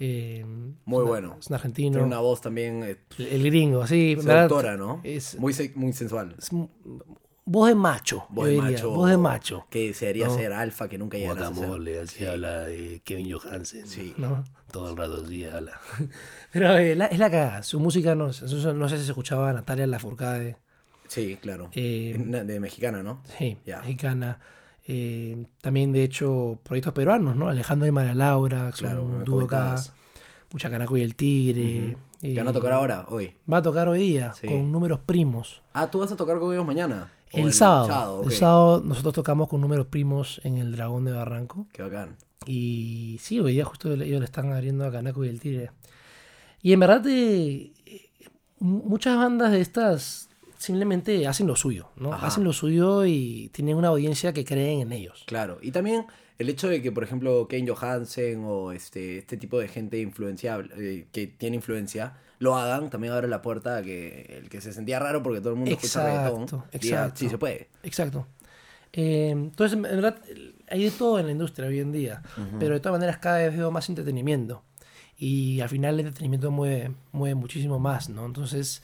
Eh, Muy una- bueno. Es un argentino. Tiene una voz también eh, El, el gringo, sí. seductora, ¿no? Es, Muy, se- muy sensual. es voz de macho. Voz de macho. Voz de macho. Que desearía No. ser alfa, que nunca llegarás a ser. Así habla de Kevin Johansen. Sí. ¿no? Todo el rato así habla. Pero eh, la- es la cagada. Su música, no, no sé si se escuchaba a Natalia Lafourcade. Sí, claro. Eh, de mexicana, ¿no? sí, Ya. mexicana. Eh, también, de hecho, proyectos peruanos, ¿no? Alejandro y María Laura, Claro, dúo acá. comentabas. Mucha Canaco y el Tigre. ¿Te van a tocar ahora? Hoy. Va a tocar hoy día, Sí. con números primos. Ah, ¿tú vas a tocar con ellos mañana? ¿O El, sábado. El ok. sábado nosotros tocamos con números primos en el Dragón de Barranco. Qué bacán. Y sí, hoy día justo ellos le están abriendo a Canaco y el Tigre. Y en verdad, eh, eh, muchas bandas de estas simplemente hacen lo suyo, ¿no? Ajá. Hacen lo suyo y tienen una audiencia que creen en ellos. Claro. Y también el hecho de que, por ejemplo, Kane Johansen o este, este tipo de gente influenciable, eh, que tiene influencia, lo hagan, también abre la puerta a que el que se sentía raro porque todo el mundo escucha reggaetón, Exacto, exacto. sí se puede. Exacto. Eh, entonces, en verdad, hay de todo en la industria hoy en día, pero de todas maneras cada vez veo más entretenimiento. Y al final el entretenimiento mueve, mueve muchísimo más, ¿no? Entonces,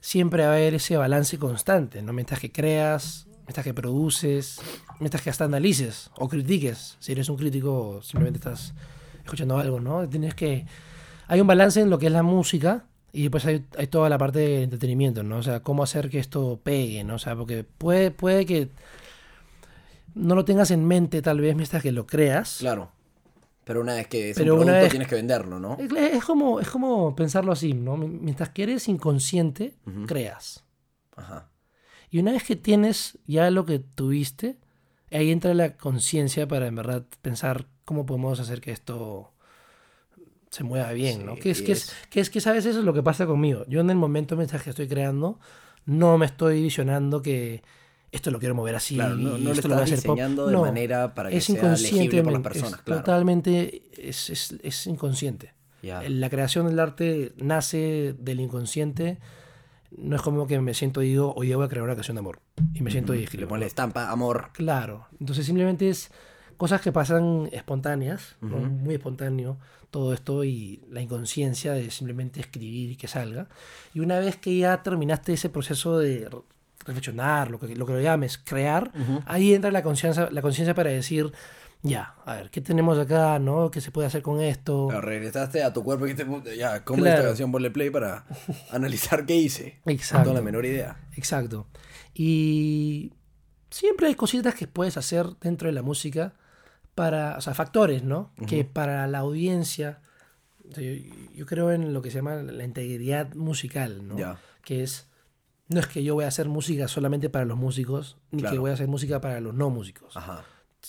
siempre va a haber ese balance constante, ¿no? Mientras que creas, mientras que produces, mientras que hasta analices o critiques. Si eres un crítico, simplemente estás escuchando algo, ¿no? Tienes que hay un balance en lo que es la música y después hay, hay toda la parte del entretenimiento, ¿no? O sea, cómo hacer que esto pegue, ¿no? O sea, porque puede, puede que no lo tengas en mente tal vez mientras que lo creas. Claro. Pero una vez que es Pero un una vez- tienes que venderlo, ¿no? Es, es como, es como pensarlo así, ¿no? Mientras que eres inconsciente, creas. Ajá. Y una vez que tienes ya lo que tuviste, ahí entra la conciencia para en verdad pensar cómo podemos hacer que esto se mueva bien, ¿no? Sí, Que es, que es, que es que sabes eso es lo que pasa conmigo. Yo en el momento mientras que estoy creando, no me estoy visionando que esto lo quiero mover así. Claro, no, no lo esto lo voy a hacer pop. de No, manera para que es sea legible por las personas, es claro. totalmente es, es- es inconsciente. Ya. La creación del arte nace del inconsciente. No es como que me siento y digo, hoy voy a crear una canción de amor. Y me siento y Le escribo. pones la estampa, amor. Claro. Entonces simplemente es cosas que pasan espontáneas, ¿no? muy espontáneo todo esto y la inconsciencia de simplemente escribir y que salga. Y una vez que ya terminaste ese proceso de re- reflexionar, lo que lo, que lo llames, crear, ahí entra la conciencia la conciencia para decir, ya, a ver, ¿qué tenemos acá? ¿no? ¿Qué se puede hacer con esto? Pero regresaste a tu cuerpo y ya, ¿cómo Claro. esta canción ponle play para analizar qué hice? Exacto. No la menor idea. Exacto. Y siempre hay cositas que puedes hacer dentro de la música para, o sea, factores, ¿no? Que para la audiencia, yo, yo creo en lo que se llama la integridad musical, ¿no? Ya. Que es, no es que yo voy a hacer música solamente para los músicos, ni que Claro. voy a hacer música para los no músicos. Ajá.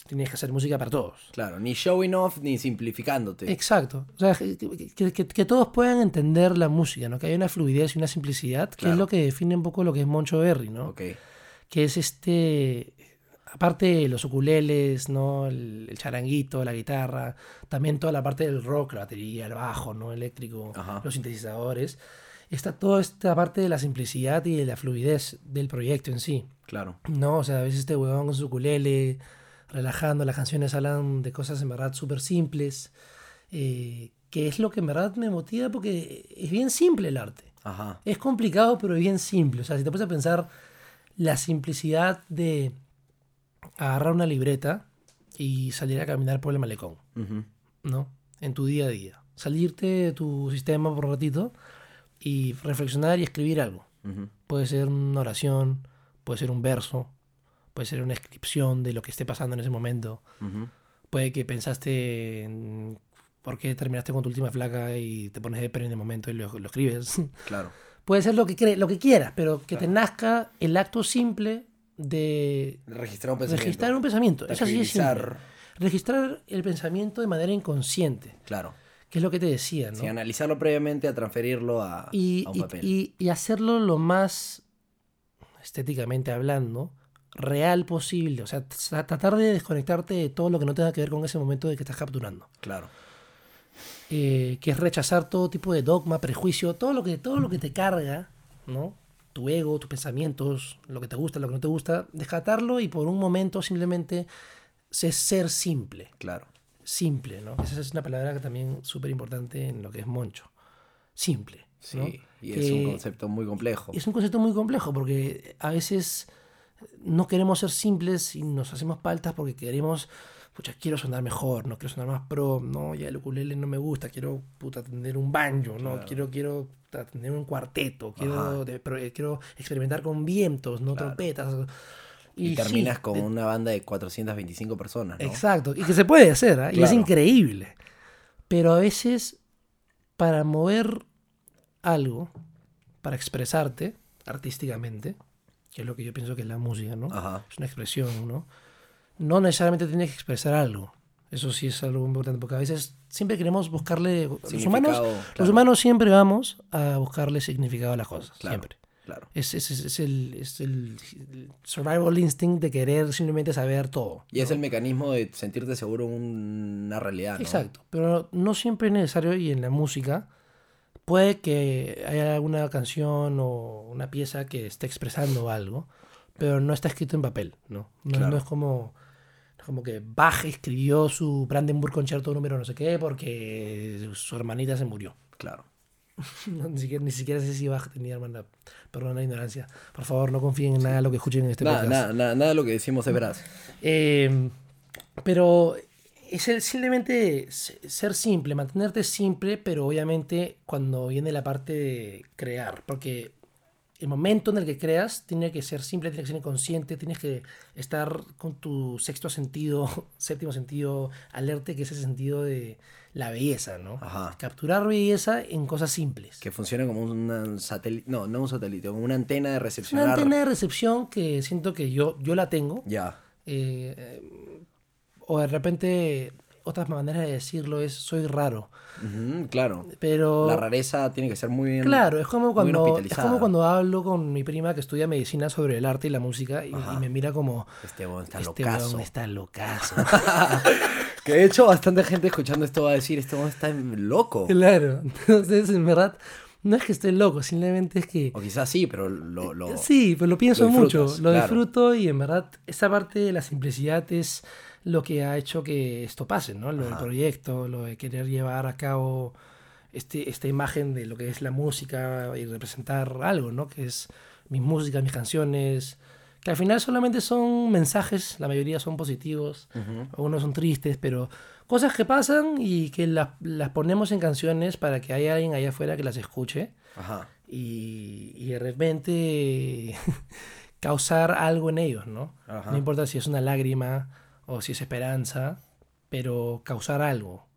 Tienes que hacer música para todos. Claro, ni showing off ni simplificándote. Exacto. O sea, que, que- que- que todos puedan entender la música, ¿no? Que hay una fluidez y una simplicidad, que Claro. es lo que define un poco lo que es Moncho Berry, ¿no? Ok. que es este, aparte los ukuleles, ¿no? El, el charanguito, la guitarra, también toda la parte del rock, la batería, el bajo, ¿no? Eléctrico, Ajá. los sintetizadores. Está toda esta parte de la simplicidad y de la fluidez del proyecto en sí, Claro. ¿no? O sea, a veces este huevón con su ukulele, relajando, las canciones hablan de cosas en verdad súper simples, eh, que es lo que en verdad me motiva porque es bien simple el arte. Ajá. Es complicado, pero bien simple. O sea, si te pones a pensar la simplicidad de agarrar una libreta y salir a caminar por el malecón. ¿no? En tu día a día. Salirte de tu sistema por un ratito y reflexionar y escribir algo. Puede ser una oración, puede ser un verso, puede ser una descripción de lo que esté pasando en ese momento. Puede que pensaste en por qué terminaste con tu última flaca y te pones de en el momento y lo, lo escribes. Claro. Puede ser lo que, lo que quieras, pero que te nazca el acto simple de Registrar un pensamiento. registrar un pensamiento. Es así de. Registrar el pensamiento de manera inconsciente, Claro. que es lo que te decía, ¿no? Sin analizarlo previamente a transferirlo a, y, a un y- papel. y- y hacerlo lo más estéticamente hablando real posible. O sea, tratar de desconectarte de todo lo que no tenga que ver con ese momento de que estás capturando. Claro. eh, que es rechazar todo tipo de dogma, prejuicio, todo lo que, todo lo que te carga, ¿no? Tu ego, tus pensamientos, lo que te gusta, lo que no te gusta, descartarlo y por un momento simplemente ser simple, Claro. simple, ¿no? Esa es una palabra que también súper importante en lo que es Moncho. Simple. Sí. ¿no? Y es un concepto muy complejo. es un concepto muy complejo porque a veces no queremos ser simples y nos hacemos paltas porque queremos, pucha, quiero sonar mejor, no quiero sonar más pro, no, ya el ukulele no me gusta, quiero puta tener un banjo, no, quiero quiero puta, tener un cuarteto, quiero de- pero, eh, quiero experimentar con vientos, no Claro. trompetas. Y, terminas con de- una banda de 425 personas, ¿no? Exacto, y que se puede hacer, ¿ah? y es increíble. Pero a veces, para mover algo, para expresarte artísticamente, que es lo que yo pienso que es la música, ¿no? Ajá. Es una expresión, ¿no? No necesariamente tienes que expresar algo. Eso sí es algo importante, porque a veces siempre queremos buscarle... Los humanos, los humanos siempre vamos a buscarle significado a las cosas, Claro. siempre. Claro. Es, es- es- el, es el survival instinct de querer simplemente saber todo. Y es el mecanismo de sentirte seguro en una realidad, ¿no? Exacto, pero no siempre es necesario y en la música puede que haya alguna canción o una pieza que esté expresando algo, pero no está escrito en papel, ¿no? No, Claro. no es como como que Bach escribió su Brandenburg Concerto número no sé qué porque su hermanita se murió. Claro. No, ni, siquiera, ni siquiera sé si Bach tenía hermana. Perdón la ignorancia. Por favor, no confíen en nada de lo que escuchen en este Nada, podcast. nada, nada, nada de lo que decimos es veraz. Eh, pero es el, simplemente se- ser simple, mantenerte simple, pero obviamente cuando viene la parte de crear, porque el momento en el que creas tiene que ser simple, tiene que ser inconsciente, tienes que estar con tu sexto sentido, séptimo sentido, alerte, que es el sentido de la belleza, ¿no? Ajá. Capturar belleza en cosas simples. Que funciona como un satélite. No, no un satélite, como una antena de Es una antena de recepción que siento que yo, yo la tengo. Ya. eh, eh, o de repente, otras maneras de decirlo es soy raro. Ujú, claro. Pero La rareza tiene que ser muy bien. claro, es como cuando es como cuando hablo con mi prima que estudia medicina sobre el arte y la música y, y me mira como Este weón está este locazo. weón está locazo. Que de hecho, bastante gente escuchando esto va a decir: Este weón está loco. claro. Entonces, en verdad, no es que esté loco, simplemente es que O quizás sí, pero lo. lo- Sí, pero lo pienso lo mucho, lo claro. disfruto y en verdad esa parte de la simplicidad es lo que ha hecho que esto pase, ¿no? Lo del Ajá. proyecto, lo de querer llevar a cabo este, esta imagen de lo que es la música y representar algo, ¿no? Que es mis músicas, mis canciones, que al final solamente son mensajes, la mayoría son positivos, Ujú. algunos son tristes, pero cosas que pasan y que las, las ponemos en canciones para que haya alguien allá afuera que las escuche Ajá. y, y de repente causar algo en ellos, ¿no? Ajá. No importa si es una lágrima o si es esperanza, pero causar algo.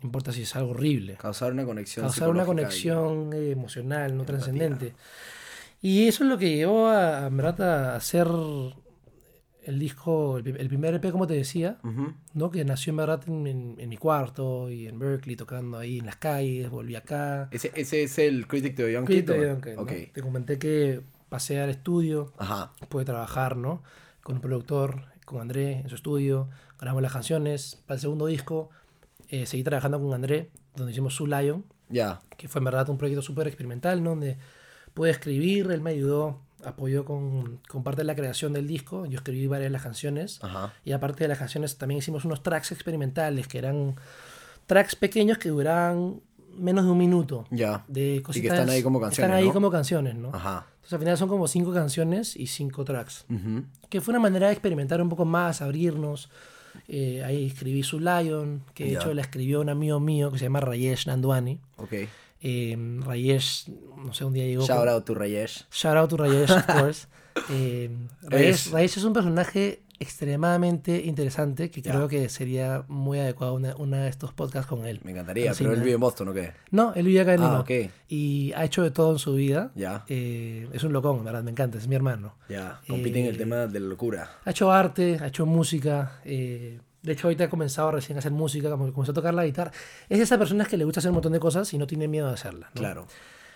No importa si es algo horrible. Causar una conexión. Causar una y- conexión eh, emocional, no empatía. trascendente. Y eso es lo que llevó a, verdad, a hacer el disco, el, pri- el primer EP, como te decía. ¿no? Que nació en verdad en, en- en mi cuarto y en Berkeley, tocando ahí en las calles, volví acá. Ese, ese es el Critic to Young Cristo Kid, ¿o? y Duncan, ¿no? Te comenté que pasé al estudio, Ajá. pude trabajar, ¿no? Con un productor, con André en su estudio, grabamos las canciones. Para el segundo disco eh, seguí trabajando con André, donde hicimos Su Lion, Ya. que fue en verdad un proyecto súper experimental, ¿no? Donde pude escribir, él me ayudó, apoyó con, con parte de la creación del disco, yo escribí varias de las canciones. Ajá. Y aparte de las canciones, también hicimos unos tracks experimentales, que eran tracks pequeños que duraban menos de un minuto. Ya. De Y que cositas, están ahí como Están canciones. ahí ¿no? como canciones, ¿no? Ajá. Entonces al final son como cinco canciones y cinco tracks. Ujú. Que fue una manera de experimentar un poco más, abrirnos. Eh, ahí escribí su Lion, que de Ya. hecho la escribió un amigo mío que se llama Rayesh Nandwani. Ok. Eh, Rayesh, no sé, un día llegó. Shout con- out to Rayesh. Shout out to Rayesh, of course. Eh, Rayesh, Es- Rayesh es un personaje extremadamente interesante que Ya. creo que sería muy adecuado una, una de estos podcasts con él. Me encantaría, pero él vive en Boston, ¿o qué? No, él vive acá en Ah, Lima. ok. Y ha hecho de todo en su vida. Ya. Eh, es un locón, ¿verdad? Me encanta, es mi hermano. Ya. Compiten en el Eh, tema de la locura. Ha hecho arte, ha hecho música. eh, de hecho, ahorita ha comenzado recién a hacer música, como que comenzó a tocar la guitarra. Es de esas personas que le gusta hacer un montón de cosas y no tiene miedo de hacerlas. ¿no? Claro.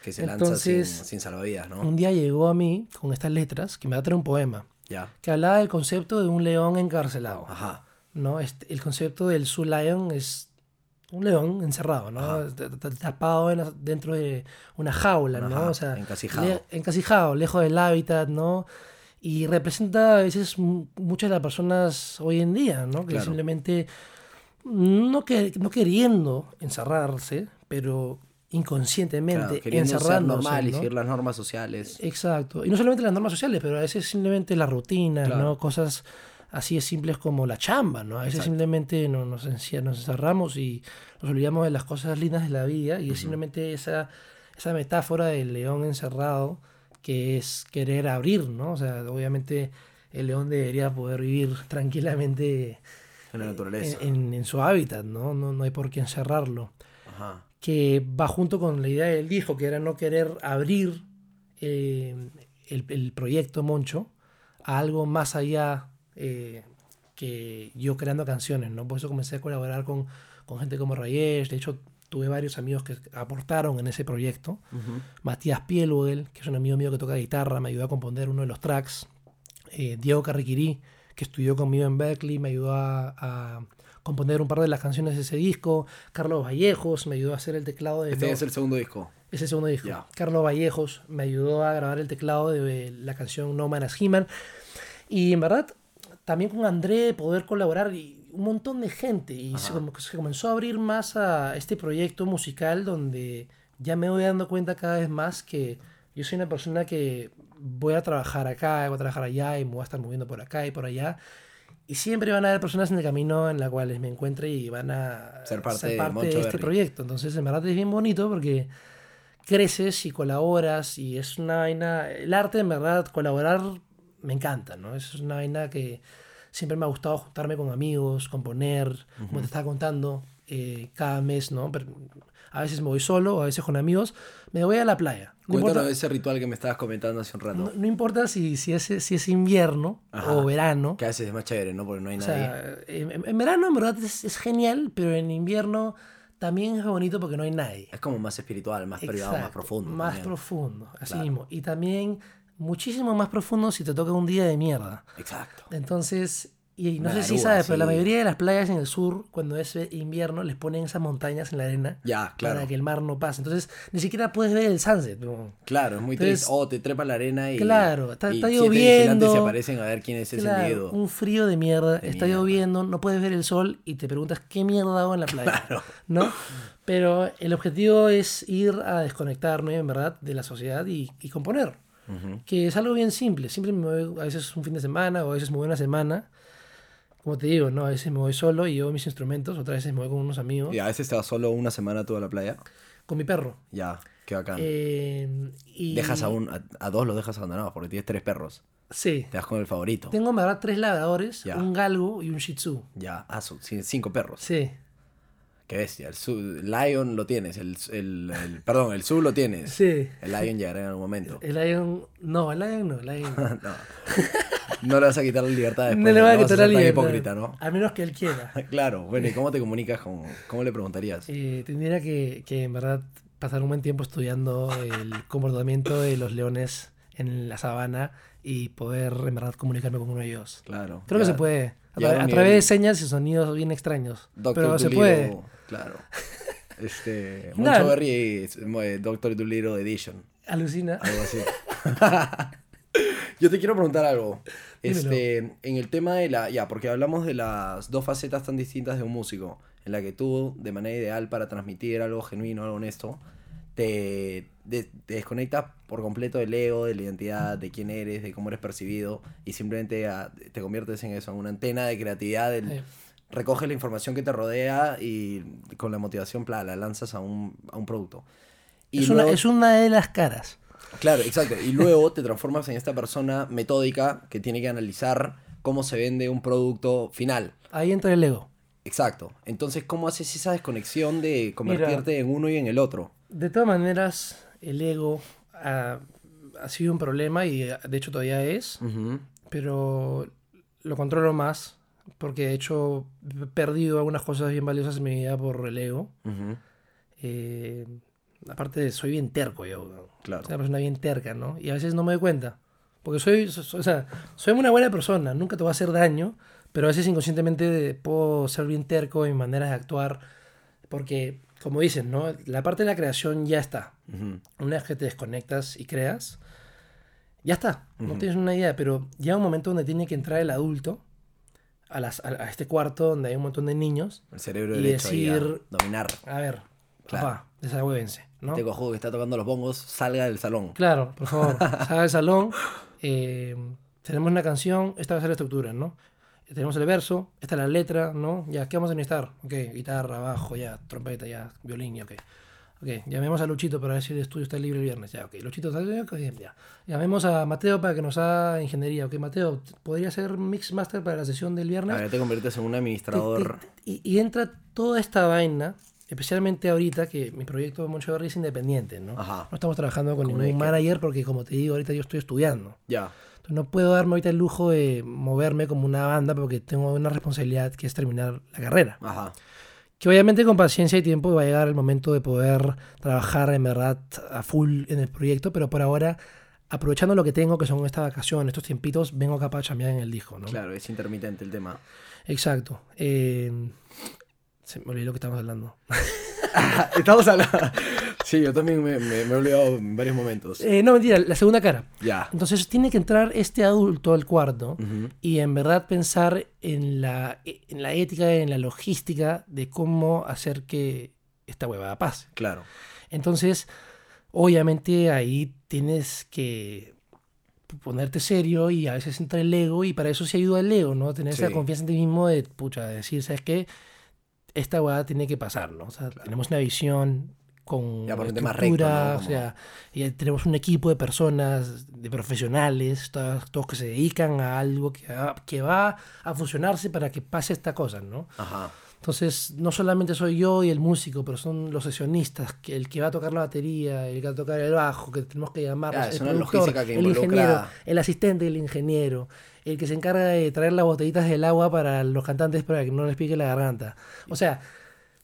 Que se lanza sin, Entonces, sin salvavidas, ¿no? Un día llegó a mí con estas letras que me va a traer un poema Ya. que hablaba del concepto de un león encarcelado. Ajá. ¿no? Este, el concepto del Zoo Lion es un león encerrado, ¿no? Ajá. Tapado en dentro de una jaula, ¿no? Ajá, O sea, encasijado. le- encasijado, lejos del hábitat, ¿no? Y representa a veces muchas de las personas hoy en día, ¿no? Que Claro. simplemente no, que, no queriendo encerrarse, pero inconscientemente Claro, encerrándose, normal y ¿no? seguir las normas sociales. Exacto. Y no solamente las normas sociales, pero a veces simplemente las rutinas, Claro. ¿no? Cosas así de simples como la chamba, ¿no? A veces Exacto. simplemente no- nos, nos encerramos y nos olvidamos de las cosas lindas de la vida y es simplemente esa, esa metáfora del león encerrado que es querer abrir, ¿no? O sea, obviamente el león debería poder vivir tranquilamente En la naturaleza. en, en- en su hábitat, ¿no? ¿no? No hay por qué encerrarlo Ajá. que va junto con la idea del disco, que era no querer abrir eh, el, el proyecto Moncho a algo más allá eh, que yo creando canciones, ¿no? Por eso comencé a colaborar con, con gente como Rayesh, de hecho tuve varios amigos que aportaron en ese proyecto. Ujú. Matías Pielwell, que es un amigo mío que toca guitarra, me ayudó a componer uno de los tracks. Eh, Diego Carriquirí, que estudió conmigo en Berkeley, me ayudó a, a componer un par de las canciones de ese disco. Carlos Vallejos me ayudó a hacer el teclado de... Este es el segundo disco. es el segundo disco. Carlos Vallejos me ayudó a grabar el teclado de la canción No Man as He-Man. Y en verdad, también con André poder colaborar y un montón de gente. Y se, se comenzó a abrir más a este proyecto musical donde ya me voy dando cuenta cada vez más que yo soy una persona que voy a trabajar acá, voy a trabajar allá y me voy a estar moviendo por acá y por allá. y siempre van a haber personas en el camino en las cuales me encuentre y van a Ser parte de este Berry. proyecto. Entonces, en verdad es bien bonito porque creces y colaboras y es una vaina... El arte, en verdad, colaborar me encanta, ¿no? Es una vaina que siempre me ha gustado juntarme con amigos, componer, como te estaba contando, eh, cada mes, ¿no? Pero a veces me voy solo, a veces con amigos, me voy a la playa. No Cuéntanos importa- ese ritual que me estabas comentando hace un rato. no, no importa si, si, es, si es invierno Ajá. o verano. Que a veces es más chévere, ¿no? Porque no hay O nadie. sea, en, en- verano en verdad es, es genial, pero en invierno también es bonito porque no hay nadie. Es como más espiritual, más privado, más Exacto, profundo. Más también. profundo, así Claro. mismo. Y también muchísimo más profundo si te toca un día de mierda. Exacto. Entonces, y no Una sé si sabes, pero la mayoría de las playas en el sur, cuando es invierno, les ponen esas montañas en la arena Ya, claro. para que el mar no pase. Entonces, ni siquiera puedes ver el sunset. ¿no? Claro, es muy Entonces, triste. O te trepa la arena y. claro, está- y está lloviendo. se aparecen a ver quién es ese individuo. un frío de mierda, De está mierda. lloviendo, no puedes ver el sol y te preguntas qué mierda hago en la playa. Claro. ¿No? Pero el objetivo es ir a desconectarme, en verdad, de la sociedad y, y componer. Que es algo bien simple. Siempre me voy, a veces un fin de semana o a veces me voy una semana. Como te digo, ¿no? A veces me voy solo y llevo mis instrumentos, otras veces me voy con unos amigos, Y a veces te vas solo una semana tú a la playa. con mi perro. Ya, qué bacán. Eh, y... Dejas a, un, a, a dos los dejas abandonados porque tienes tres perros. Sí. Te das con el favorito. Tengo, en verdad, tres labradores, Ya. un galgo y un shih tzu. Ya, ah, cinco perros. Sí. Qué bestia. El su- Lion lo tienes. El, el, el- perdón, el Su lo tienes. Sí. El Lion llegará en algún momento. El Lion. No, el Lion no. El Lion no. no. Le vas a quitar la libertad después. no le voy a vas quitar la libertad. hipócrita, ¿no? A menos que él quiera. Claro, bueno, ¿y cómo te comunicas con.? ¿Cómo le preguntarías? Eh, tendría que, que, en verdad, pasar un buen tiempo estudiando el comportamiento de los leones en la sabana y poder, en verdad, comunicarme con uno de ellos. Claro. Creo que se puede. A, través de señas y sonidos bien extraños. Doctor Pero se puede. Claro. Este. Nada. Moncho Berry es, eh, Doctor Dolittle Edition. Alucina. Algo así. Yo te quiero preguntar algo. Dímelo. Este, en el tema de la. Ya, porque hablamos de las dos facetas tan distintas de un músico. En la que tú, de manera ideal para transmitir algo genuino, algo honesto, te, de- te desconectas por completo del ego, de la identidad, de quién eres, de cómo eres percibido, y simplemente ah, te conviertes en eso, en una antena de creatividad. Del, Sí. Recoges la información que te rodea y con la motivación, pla, la lanzas a un, a un producto. Y es, una, es una de las caras. Claro, exacto. Y luego te transformas en esta persona metódica que tiene que analizar cómo se vende un producto final. Ahí entra el ego. Exacto. Entonces, ¿cómo haces esa desconexión de convertirte en uno y en el otro? De todas maneras, el ego ha, ha sido un problema y de hecho todavía es, Ujú. pero lo controlo más porque de hecho he perdido algunas cosas bien valiosas en mi vida por el ego. Ujú. Eh, aparte, soy bien terco yo. Claro. Soy una persona bien terca, ¿no? Y a veces no me doy cuenta. Porque soy, so- so- o sea, soy una buena persona, nunca te va a hacer daño, pero a veces inconscientemente puedo ser bien terco en mi manera de actuar. Porque, como dicen, ¿no? La parte de la creación ya está. Ujú. Una vez que te desconectas y creas, ya está. No Ujú. tienes una idea, pero llega un momento donde tiene que entrar el adulto a, las, a, este cuarto donde hay un montón de niños. El cerebro Y derecho a decir- dominar. A ver, Claro. papá, desahuévense, ¿no? Este cojudo que está tocando los bongos salga del salón. Claro, por favor, salga del salón. eh, tenemos una canción, esta va a ser la estructura, ¿no? Tenemos el verso, esta es la letra, ¿no? Ya, ¿qué vamos a necesitar? Ok, guitarra, bajo, ya, trompeta, ya, violín, ya, ok. Ok, llamemos a Luchito para ver si el estudio está libre el viernes, ya, ok. Luchito está ok, ya. Llamemos a Mateo para que nos haga ingeniería, ok. Mateo, ¿podría ser mix master para la sesión del A viernes? ver, te conviertes en un administrador. te- y, y entra toda esta vaina, especialmente ahorita que mi proyecto de Moncho Berry es independiente, ¿no? Ajá. No estamos trabajando con ningún que- manager porque, como te digo, ahorita yo estoy estudiando. Ya. Entonces no puedo darme ahorita el lujo de moverme como una banda porque tengo una responsabilidad que es terminar la carrera. Ajá. Que obviamente con paciencia y tiempo va a llegar el momento de poder trabajar en verdad a full en el proyecto, pero por ahora, aprovechando lo que tengo, que son esta vacación, estos tiempitos, vengo capaz de chambear en el disco, ¿no? Claro, es intermitente el tema. Exacto. Eh, se me olvidó lo que estamos hablando. Estamos hablando. Sí, yo también me, me- me he olvidado en varios momentos. Eh, no, mentira, la segunda cara. Ya. Entonces tiene que entrar este adulto al cuarto y en verdad pensar en la, en la ética, en la logística de cómo hacer que esta huevada pase. Claro. Entonces, obviamente ahí tienes que ponerte serio y a veces entra el ego y para eso sí ayuda el ego, ¿no? Tener esa confianza en ti mismo de, pucha, de decir, ¿sabes qué? Esta weá tiene que pasar, ¿no? O sea, tenemos una visión con Ya estructura, o sea, y tenemos un equipo de personas, de profesionales, todos, todos que se dedican a algo que va, que va a funcionarse para que pase esta cosa, ¿no? Ajá. Entonces, no solamente soy yo y el músico, pero son los sesionistas, que el que va a tocar la batería, el que va a tocar el bajo, que tenemos que llamar, Ya, el productor, que el ingeniero, el asistente del ingeniero, el que se encarga de traer las botellitas del agua para los cantantes para que no les pique la garganta. O sea,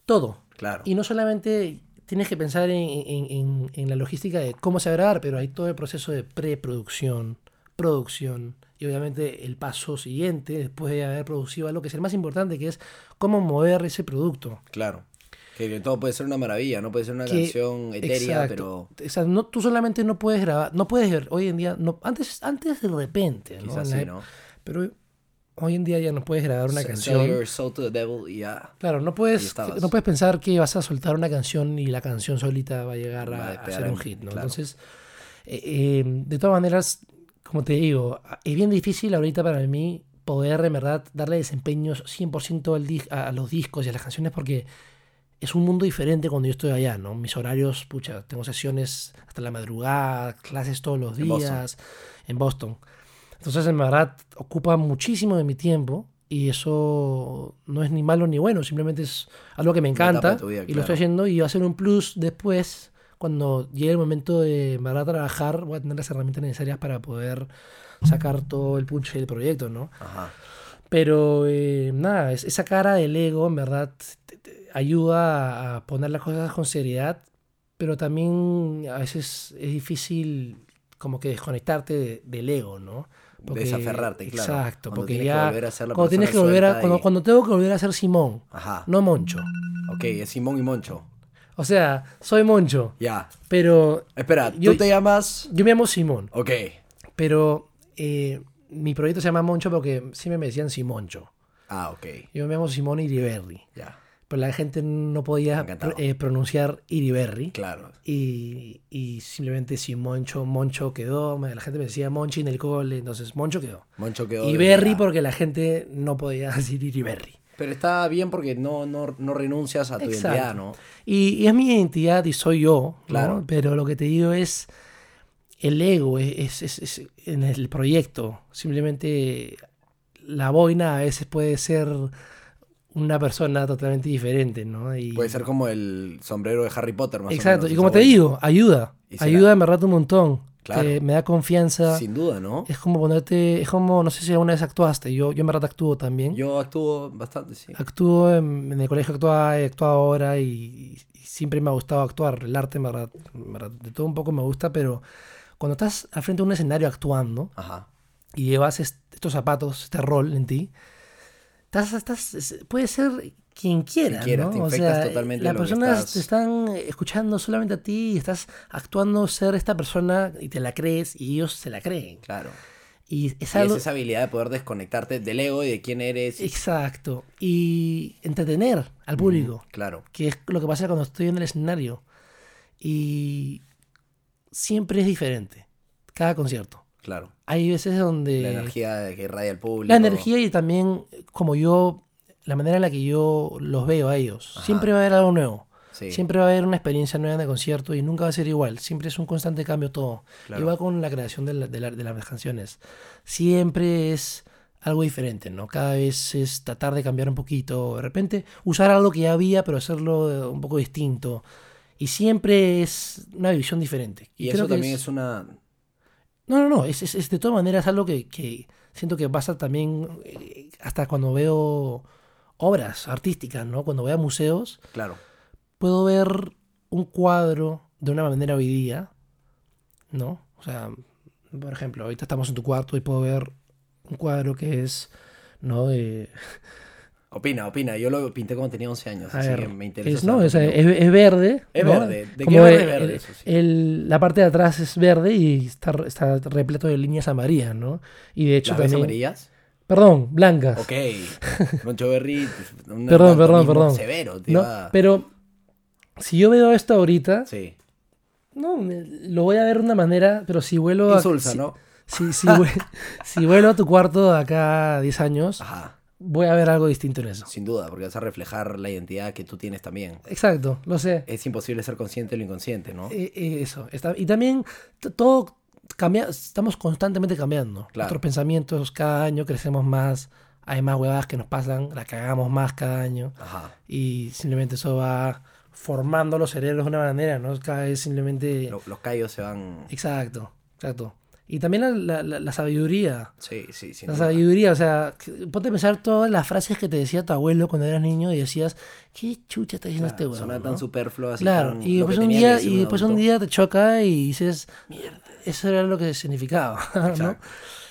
todo. Claro. Y no solamente tienes que pensar en, en- en- en la logística de cómo se va a grabar, pero hay todo el proceso de preproducción, producción y obviamente el paso siguiente, después de haber producido algo que es el más importante, que es cómo mover ese producto. Claro. Que, todo puede ser una maravilla, no puede ser una Que- canción etérea, Exacto. pero O sea, no, tú solamente no puedes grabar, no puedes ver, hoy en día, no, antes, antes de repente, ¿no? quizás sí, ep- ¿no? Pero hoy en día ya no puedes grabar una canción. your soul to the devil y ya. Claro, no puedes, no puedes pensar que vas a soltar una canción y la canción solita va a llegar a a, ser un hit, ¿no? claro. Entonces, eh, eh, de todas maneras, como te digo, es bien difícil ahorita para mí poder en verdad darle desempeños 100% al a, los discos y a las canciones porque es un mundo diferente cuando yo estoy allá, ¿no? Mis horarios, pucha, tengo sesiones hasta la madrugada, clases todos los En Boston. días en Boston. Entonces, en verdad, ocupa muchísimo de mi tiempo y eso no es ni malo ni bueno, simplemente es algo que me encanta vida, y lo estoy claro. haciendo y va a ser un plus después. Cuando llegue el momento de verdad trabajar, voy a tener las herramientas necesarias para poder sacar todo el punch del proyecto, ¿no? Ajá. Pero eh, nada, es- esa cara del ego en verdad te- te ayuda a poner las cosas con seriedad, pero también a veces es difícil como que desconectarte de- del ego, ¿no? Desaferrarte, claro. Exacto, Cuando porque tienes que ya volver a ser la cuando tienes que volver a cuando, y- cuando tengo que volver a ser Simón, Ajá. no Moncho. Ok, es Simón y Moncho. O sea, soy Moncho, Ya. pero Espera, Yo- tú te llamas. yo me llamo Simón, Ok. pero eh, mi proyecto se llama Moncho porque siempre me decían Simoncho. Ah, ok. Yo me llamo Simón Iriberri. Ya. Pero la gente no podía eh, pronunciar Iriberri. Claro. Y, y simplemente si Moncho, Moncho quedó, la gente me decía Monchi en el cole, entonces Moncho quedó. Moncho quedó. Y de- Berry ya. porque la gente no podía decir Iriberri. Pero está bien porque no, no, no renuncias a tu Exacto. identidad, ¿no? Y, y es mi identidad y soy yo, ¿no? Claro. Pero lo que te digo es, el ego es, es- es- es en el proyecto. Simplemente la boina a veces puede ser una persona totalmente diferente, ¿no? Y, Puede ser como el sombrero de Harry Potter, más Exacto, o menos. y como te digo, ayuda. Ayuda en verdad un montón. Claro. Que me da confianza. Sin duda, ¿no? Es como ponerte, es como, no sé si alguna vez actuaste, yo, yo en verdad actúo también. Yo actúo bastante, sí. Actúo en, en el colegio, actuaba, he actuado ahora y, y siempre me ha gustado actuar. El arte, en verdad, en verdad, de todo un poco me gusta, pero cuando estás al frente de un escenario actuando Ajá. y llevas est- estos zapatos, este rol en ti, estás, estás, es- puede ser quien quiera, Quien quiera, ¿no? te O infectas sea, totalmente las personas estás- te están escuchando solamente a ti y estás actuando ser esta persona y te la crees y ellos se la creen. Claro. Y es Y es algo... esa habilidad de poder desconectarte del ego y de quién eres. y- Exacto. Y entretener al público, Claro. que es lo que pasa cuando estoy en el escenario. Y siempre es diferente, cada concierto. Claro. Hay veces donde... La energía que irradia el público. La energía y también como yo, la manera en la que yo los veo a ellos. Ajá. Siempre va a haber algo nuevo. Sí. Siempre va a haber una experiencia nueva de concierto y nunca va a ser igual. Siempre es un constante cambio todo. Claro. Igual con la creación de, la- de la- de las canciones. Siempre es algo diferente, ¿no? Cada vez es tratar de cambiar un poquito. De repente usar algo que ya había, pero hacerlo eh, un poco distinto. Y siempre es una visión diferente. Y eso también es una. No, no, no, es, es- es de todas maneras algo que, que siento que pasa también eh, hasta cuando veo obras artísticas, ¿no? Cuando voy a museos, Claro. puedo ver un cuadro de una manera hoy día, ¿no? O sea, por ejemplo, ahorita estamos en tu cuarto y puedo ver un cuadro que es, ¿no? De, Opina, opina. Yo lo pinté cuando tenía 11 años. a así ver, que me interesa. es, no, es, es- es verde. Es ¿no? verde. ¿De qué Como verde el- es verde? el- Eso sí. el- la parte de atrás es verde y está, está repleto de líneas amarillas, ¿no? Y de hecho ¿Las también... amarillas? Perdón, blancas. Ok. Moncho Berry. pues, Perdón, perdón, perdón. Severo, No, iba- pero si yo veo esto ahorita, Sí. no, lo voy a ver de una manera, pero si vuelvo a... Insulsa, ¿no? si, si, si vuelvo a tu cuarto de acá a 10 años, Ajá. Voy a ver algo distinto en eso. Sin duda, porque vas a reflejar la identidad que tú tienes también. Exacto, lo sé. Es imposible ser consciente de lo inconsciente, ¿no? Eh, eh, eso. Está, y también todo cambia, estamos constantemente cambiando. Claro. Nuestros pensamientos, cada año crecemos más, hay más huevadas que nos pasan, la cagamos más cada año. Ajá. Y simplemente eso va formando los cerebros de una manera, ¿no? Cada vez simplemente... Lo- los callos se van. Exacto, exacto. Y también la, la- sabiduría. Sí, sí, sí. La sabiduría, o sea, ponte a pensar todas las frases que te decía tu abuelo cuando eras niño y decías, ¿qué chucha está diciendo este huevón? Suena tan no?" superfluo así. Claro, tan- y después, un día, y después un día te choca y dices, mierda, eso era lo que significaba, ¿no?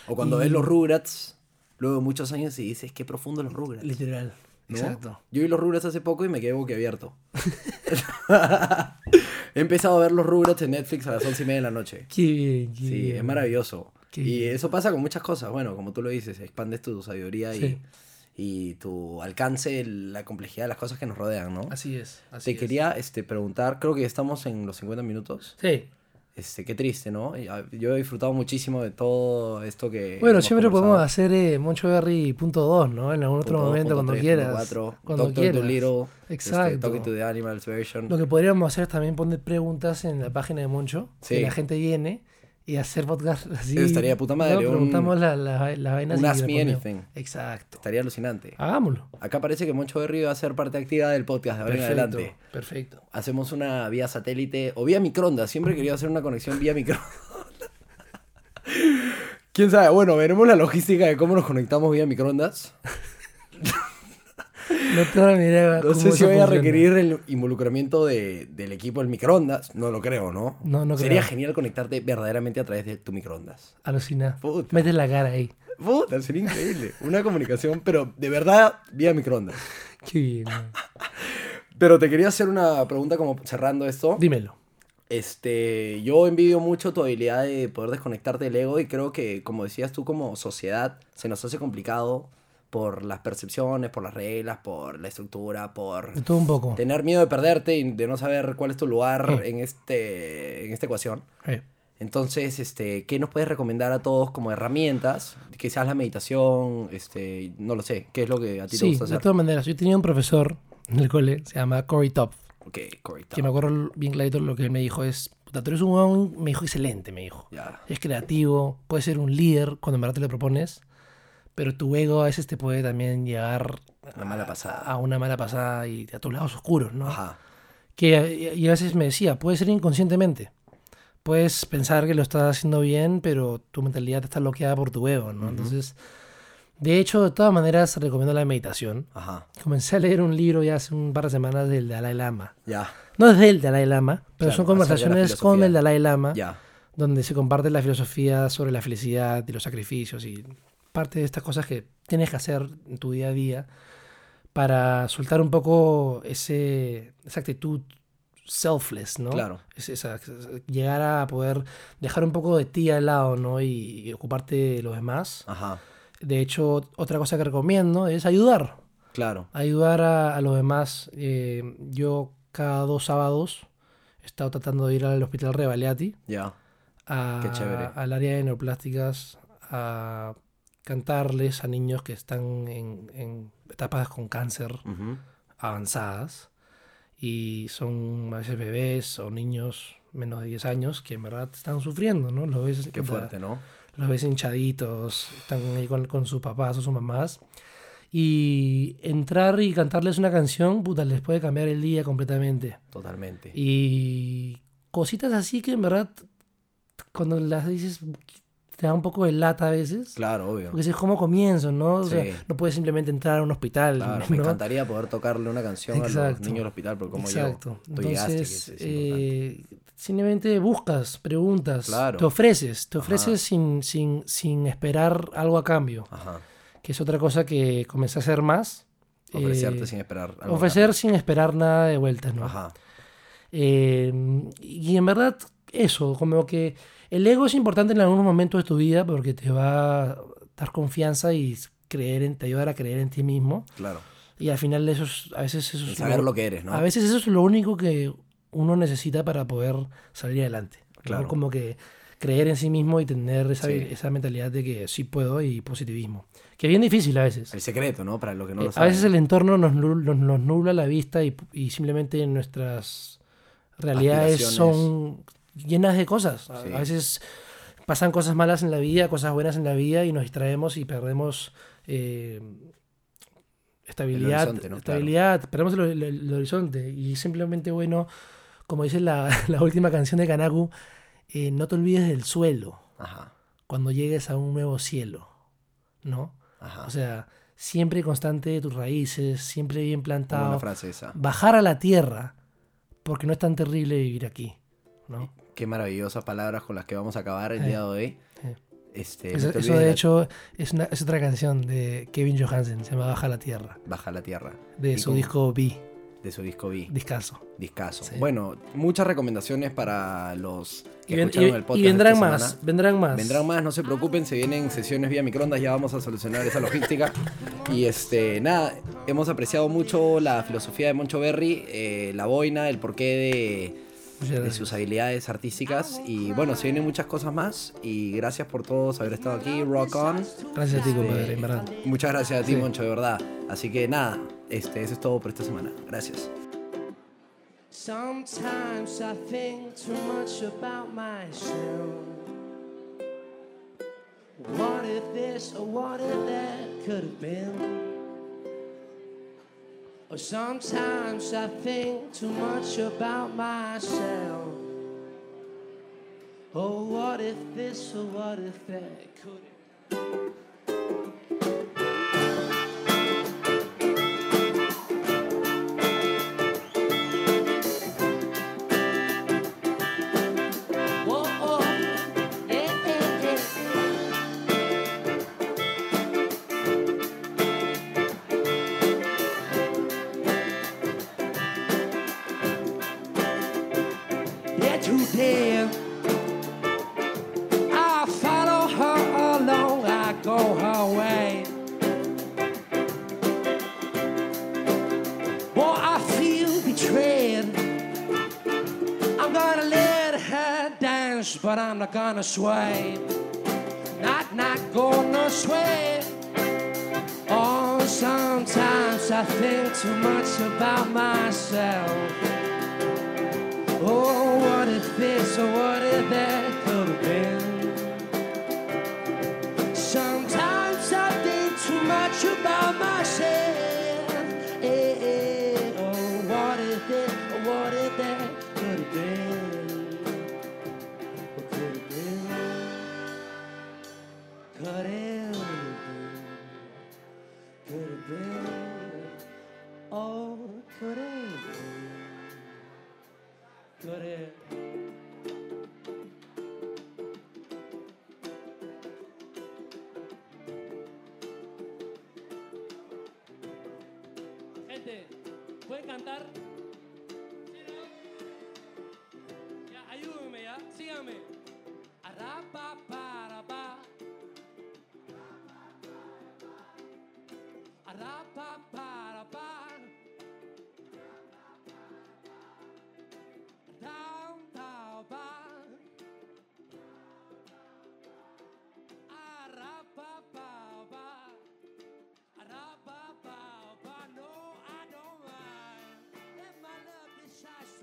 O cuando ves los Rugrats, luego de muchos años y dices, qué profundo los Rugrats. Literal, ¿no? exacto. Yo vi los Rugrats hace poco y me quedé boquiabierto. He empezado a ver los Rugrats en Netflix a las once y media de la noche. Qué bien, qué Sí, bien. es maravilloso. Qué y bien. eso pasa con muchas cosas. Bueno, como tú lo dices, expandes tu sabiduría Sí. y, y tu alcance, la complejidad de las cosas que nos rodean, ¿no? Así es, así Te es. quería este, preguntar, creo que estamos en los 50 minutos. Sí. Este, qué triste, ¿no? Ah, Yo he disfrutado muchísimo de todo esto que. Bueno, siempre podemos hacer eh, Moncho Berry punto dos, ¿no? En algún otro Punto momento, cuando quieras. punto cuatro, cuando Doctor quieras. Dolittle, este, Exacto. Talking to the Animals version. Lo que podríamos hacer es también poner preguntas en la página de Moncho, que Sí. la gente llene y hacer podcast así. Eso estaría puta madre, ¿no? un- Preguntamos la- la- las vainas un Ask Me. Anything. Exacto. Estaría alucinante. Hagámoslo. Acá parece que Moncho Berry va a ser parte activa del podcast de ahora en adelante. Perfecto. Hacemos una vía satélite o vía microondas. Siempre querido hacer una conexión vía microondas. ¿Quién sabe? Bueno, veremos la logística de cómo nos conectamos vía microondas. No ni idea. No sé si voy a requerir el involucramiento de- del equipo del microondas. No lo creo, ¿no? No, no Sería creo. genial conectarte verdaderamente a través de tu microondas. Alucina. Puta. Metes la cara ahí. Puta, sería increíble. Una comunicación, pero de verdad vía microondas. Qué bien. Pero te quería hacer una pregunta como cerrando esto. Dímelo. Este, yo envidio mucho tu habilidad de poder desconectarte del ego y creo que, como decías tú, como sociedad se nos hace complicado por las percepciones, por las reglas, por la estructura, por De todo un poco. tener miedo de perderte y de no saber cuál es tu lugar Sí. en, este, en esta ecuación. Eh, Entonces, este, ¿qué nos puedes recomendar a todos como herramientas? Quizás la meditación, este, no lo sé, ¿qué es lo que a ti te Sí, gusta de hacer? todas maneras. Yo tenía un profesor en el cole, se llama Corey Top, Ok, correcto. que me acuerdo bien clarito lo que él me dijo es, puta, tú eres un me dijo excelente, me dijo. Ya, Es creativo, puedes ser un líder cuando en verdad te lo propones, pero tu ego a veces te puede también llegar una mala pasada. a una mala pasada y a tus lados oscuros, ¿no? Ajá, Que y a veces me decía, puede ser inconscientemente. Puedes pensar que lo estás haciendo bien, pero tu mentalidad está bloqueada por tu ego, ¿no? Entonces, de hecho, de todas maneras, recomiendo la meditación. ajá, Comencé a leer un libro ya hace un par de semanas del Dalai Lama. ya, No es del Dalai Lama, pero Claro, son conversaciones con el Dalai Lama, ya. donde se comparte la filosofía sobre la felicidad y los sacrificios y parte de estas cosas que tienes que hacer en tu día a día para soltar un poco ese, esa actitud selfless, ¿no? Claro. Es es- llegar a poder dejar un poco de ti al lado, ¿no? Y, y ocuparte de los demás. Ajá, De hecho, otra cosa que recomiendo es ayudar. claro. Ayudar a, a los demás. Eh, yo cada dos sábados he estado tratando de ir al hospital Revaliati Ya, a- Qué chévere. al área de neoplásticas a cantarles a niños que están en, en etapas con cáncer ujú, avanzadas y son a veces bebés o niños menos de 10 años que en verdad están sufriendo, ¿no? Los ves, qué fuerte, ¿no? los ves hinchaditos, están ahí con, con sus papás o sus mamás. Y entrar y cantarles una canción, puta, les puede cambiar el día completamente. Totalmente. Y cositas así que en verdad, cuando las dices, te da un poco de lata a veces. Claro, obvio. Porque es como comienzo, ¿no? O sea, no puedes simplemente entrar a un hospital. Claro, me encantaría poder tocarle una canción a los Exacto. niños del hospital, pero como Exacto. yo, tú Entonces, eh, simplemente buscas, preguntas, Claro. te ofreces, te ofreces sin, sin, sin esperar algo a cambio, Ajá. que es otra cosa que comencé a hacer más. Ofrecerte Eh, sin esperar. algo Ofrecer sin esperar nada de vuelta, ¿no? Ajá. Eh, y en verdad, eso, como que el ego es importante en algunos momentos de tu vida porque te va a dar confianza y creer en, te ayudar a creer en ti mismo. Claro. Y al final eso es, a veces eso es saber lo- lo que eres, ¿no? A veces eso es lo único que uno necesita para poder salir adelante. ¿no? Claro. Como que creer en sí mismo y tener esa, Sí. esa mentalidad de que sí puedo y positivismo. Que es bien difícil a veces. El secreto, ¿no? Para los que no Eh, lo a saben. veces el entorno nos, nul- nos- nos nubla la vista y, y simplemente nuestras realidades son llenas de cosas. A, Sí. a veces pasan cosas malas en la vida, cosas buenas en la vida y nos distraemos y perdemos eh, estabilidad. Estabilidad, perdemos el, el- el horizonte y simplemente, bueno, como dice la, la última canción de Kanaku, eh, no te olvides del suelo Ajá, cuando llegues a un nuevo cielo, ¿no? ajá. O sea, siempre constante de tus raíces, siempre bien plantado. la frase esa. Bajar a la tierra, porque no es tan terrible vivir aquí, ¿no? Qué maravillosas palabras con las que vamos a acabar el día de hoy. eh. Este, Eso, no de hecho es, una- es otra canción de Kevin Johansen, se llama Baja la tierra, Baja la tierra. de Y su con- disco B, De su disco B. Discaso. Discaso. Sí. Bueno, muchas recomendaciones para los que Y, ven- escucharon y- el y podcast. vendrán esta más, semana. vendrán más. Vendrán más, no se preocupen, se vienen sesiones vía microondas, ya vamos a solucionar esa logística. Y este, nada, hemos apreciado mucho la filosofía de Moncho Berry, eh, la boina, el porqué de, de sus habilidades artísticas. Y bueno, se vienen muchas cosas más. Y gracias por todos haber estado aquí. Rock on. Gracias a ti, Este, compadre, en verdad. Muchas gracias a ti, Sí. Moncho, de verdad. Así que nada, este, eso es todo por esta semana. Gracias. Sometimes I think too much about myself. What if this or what if that could have been? Or sometimes I think too much about myself. Oh, what if this or what if that could not gonna sway. Not, not gonna sway. Oh, sometimes I think too much about myself. Cantar? shine.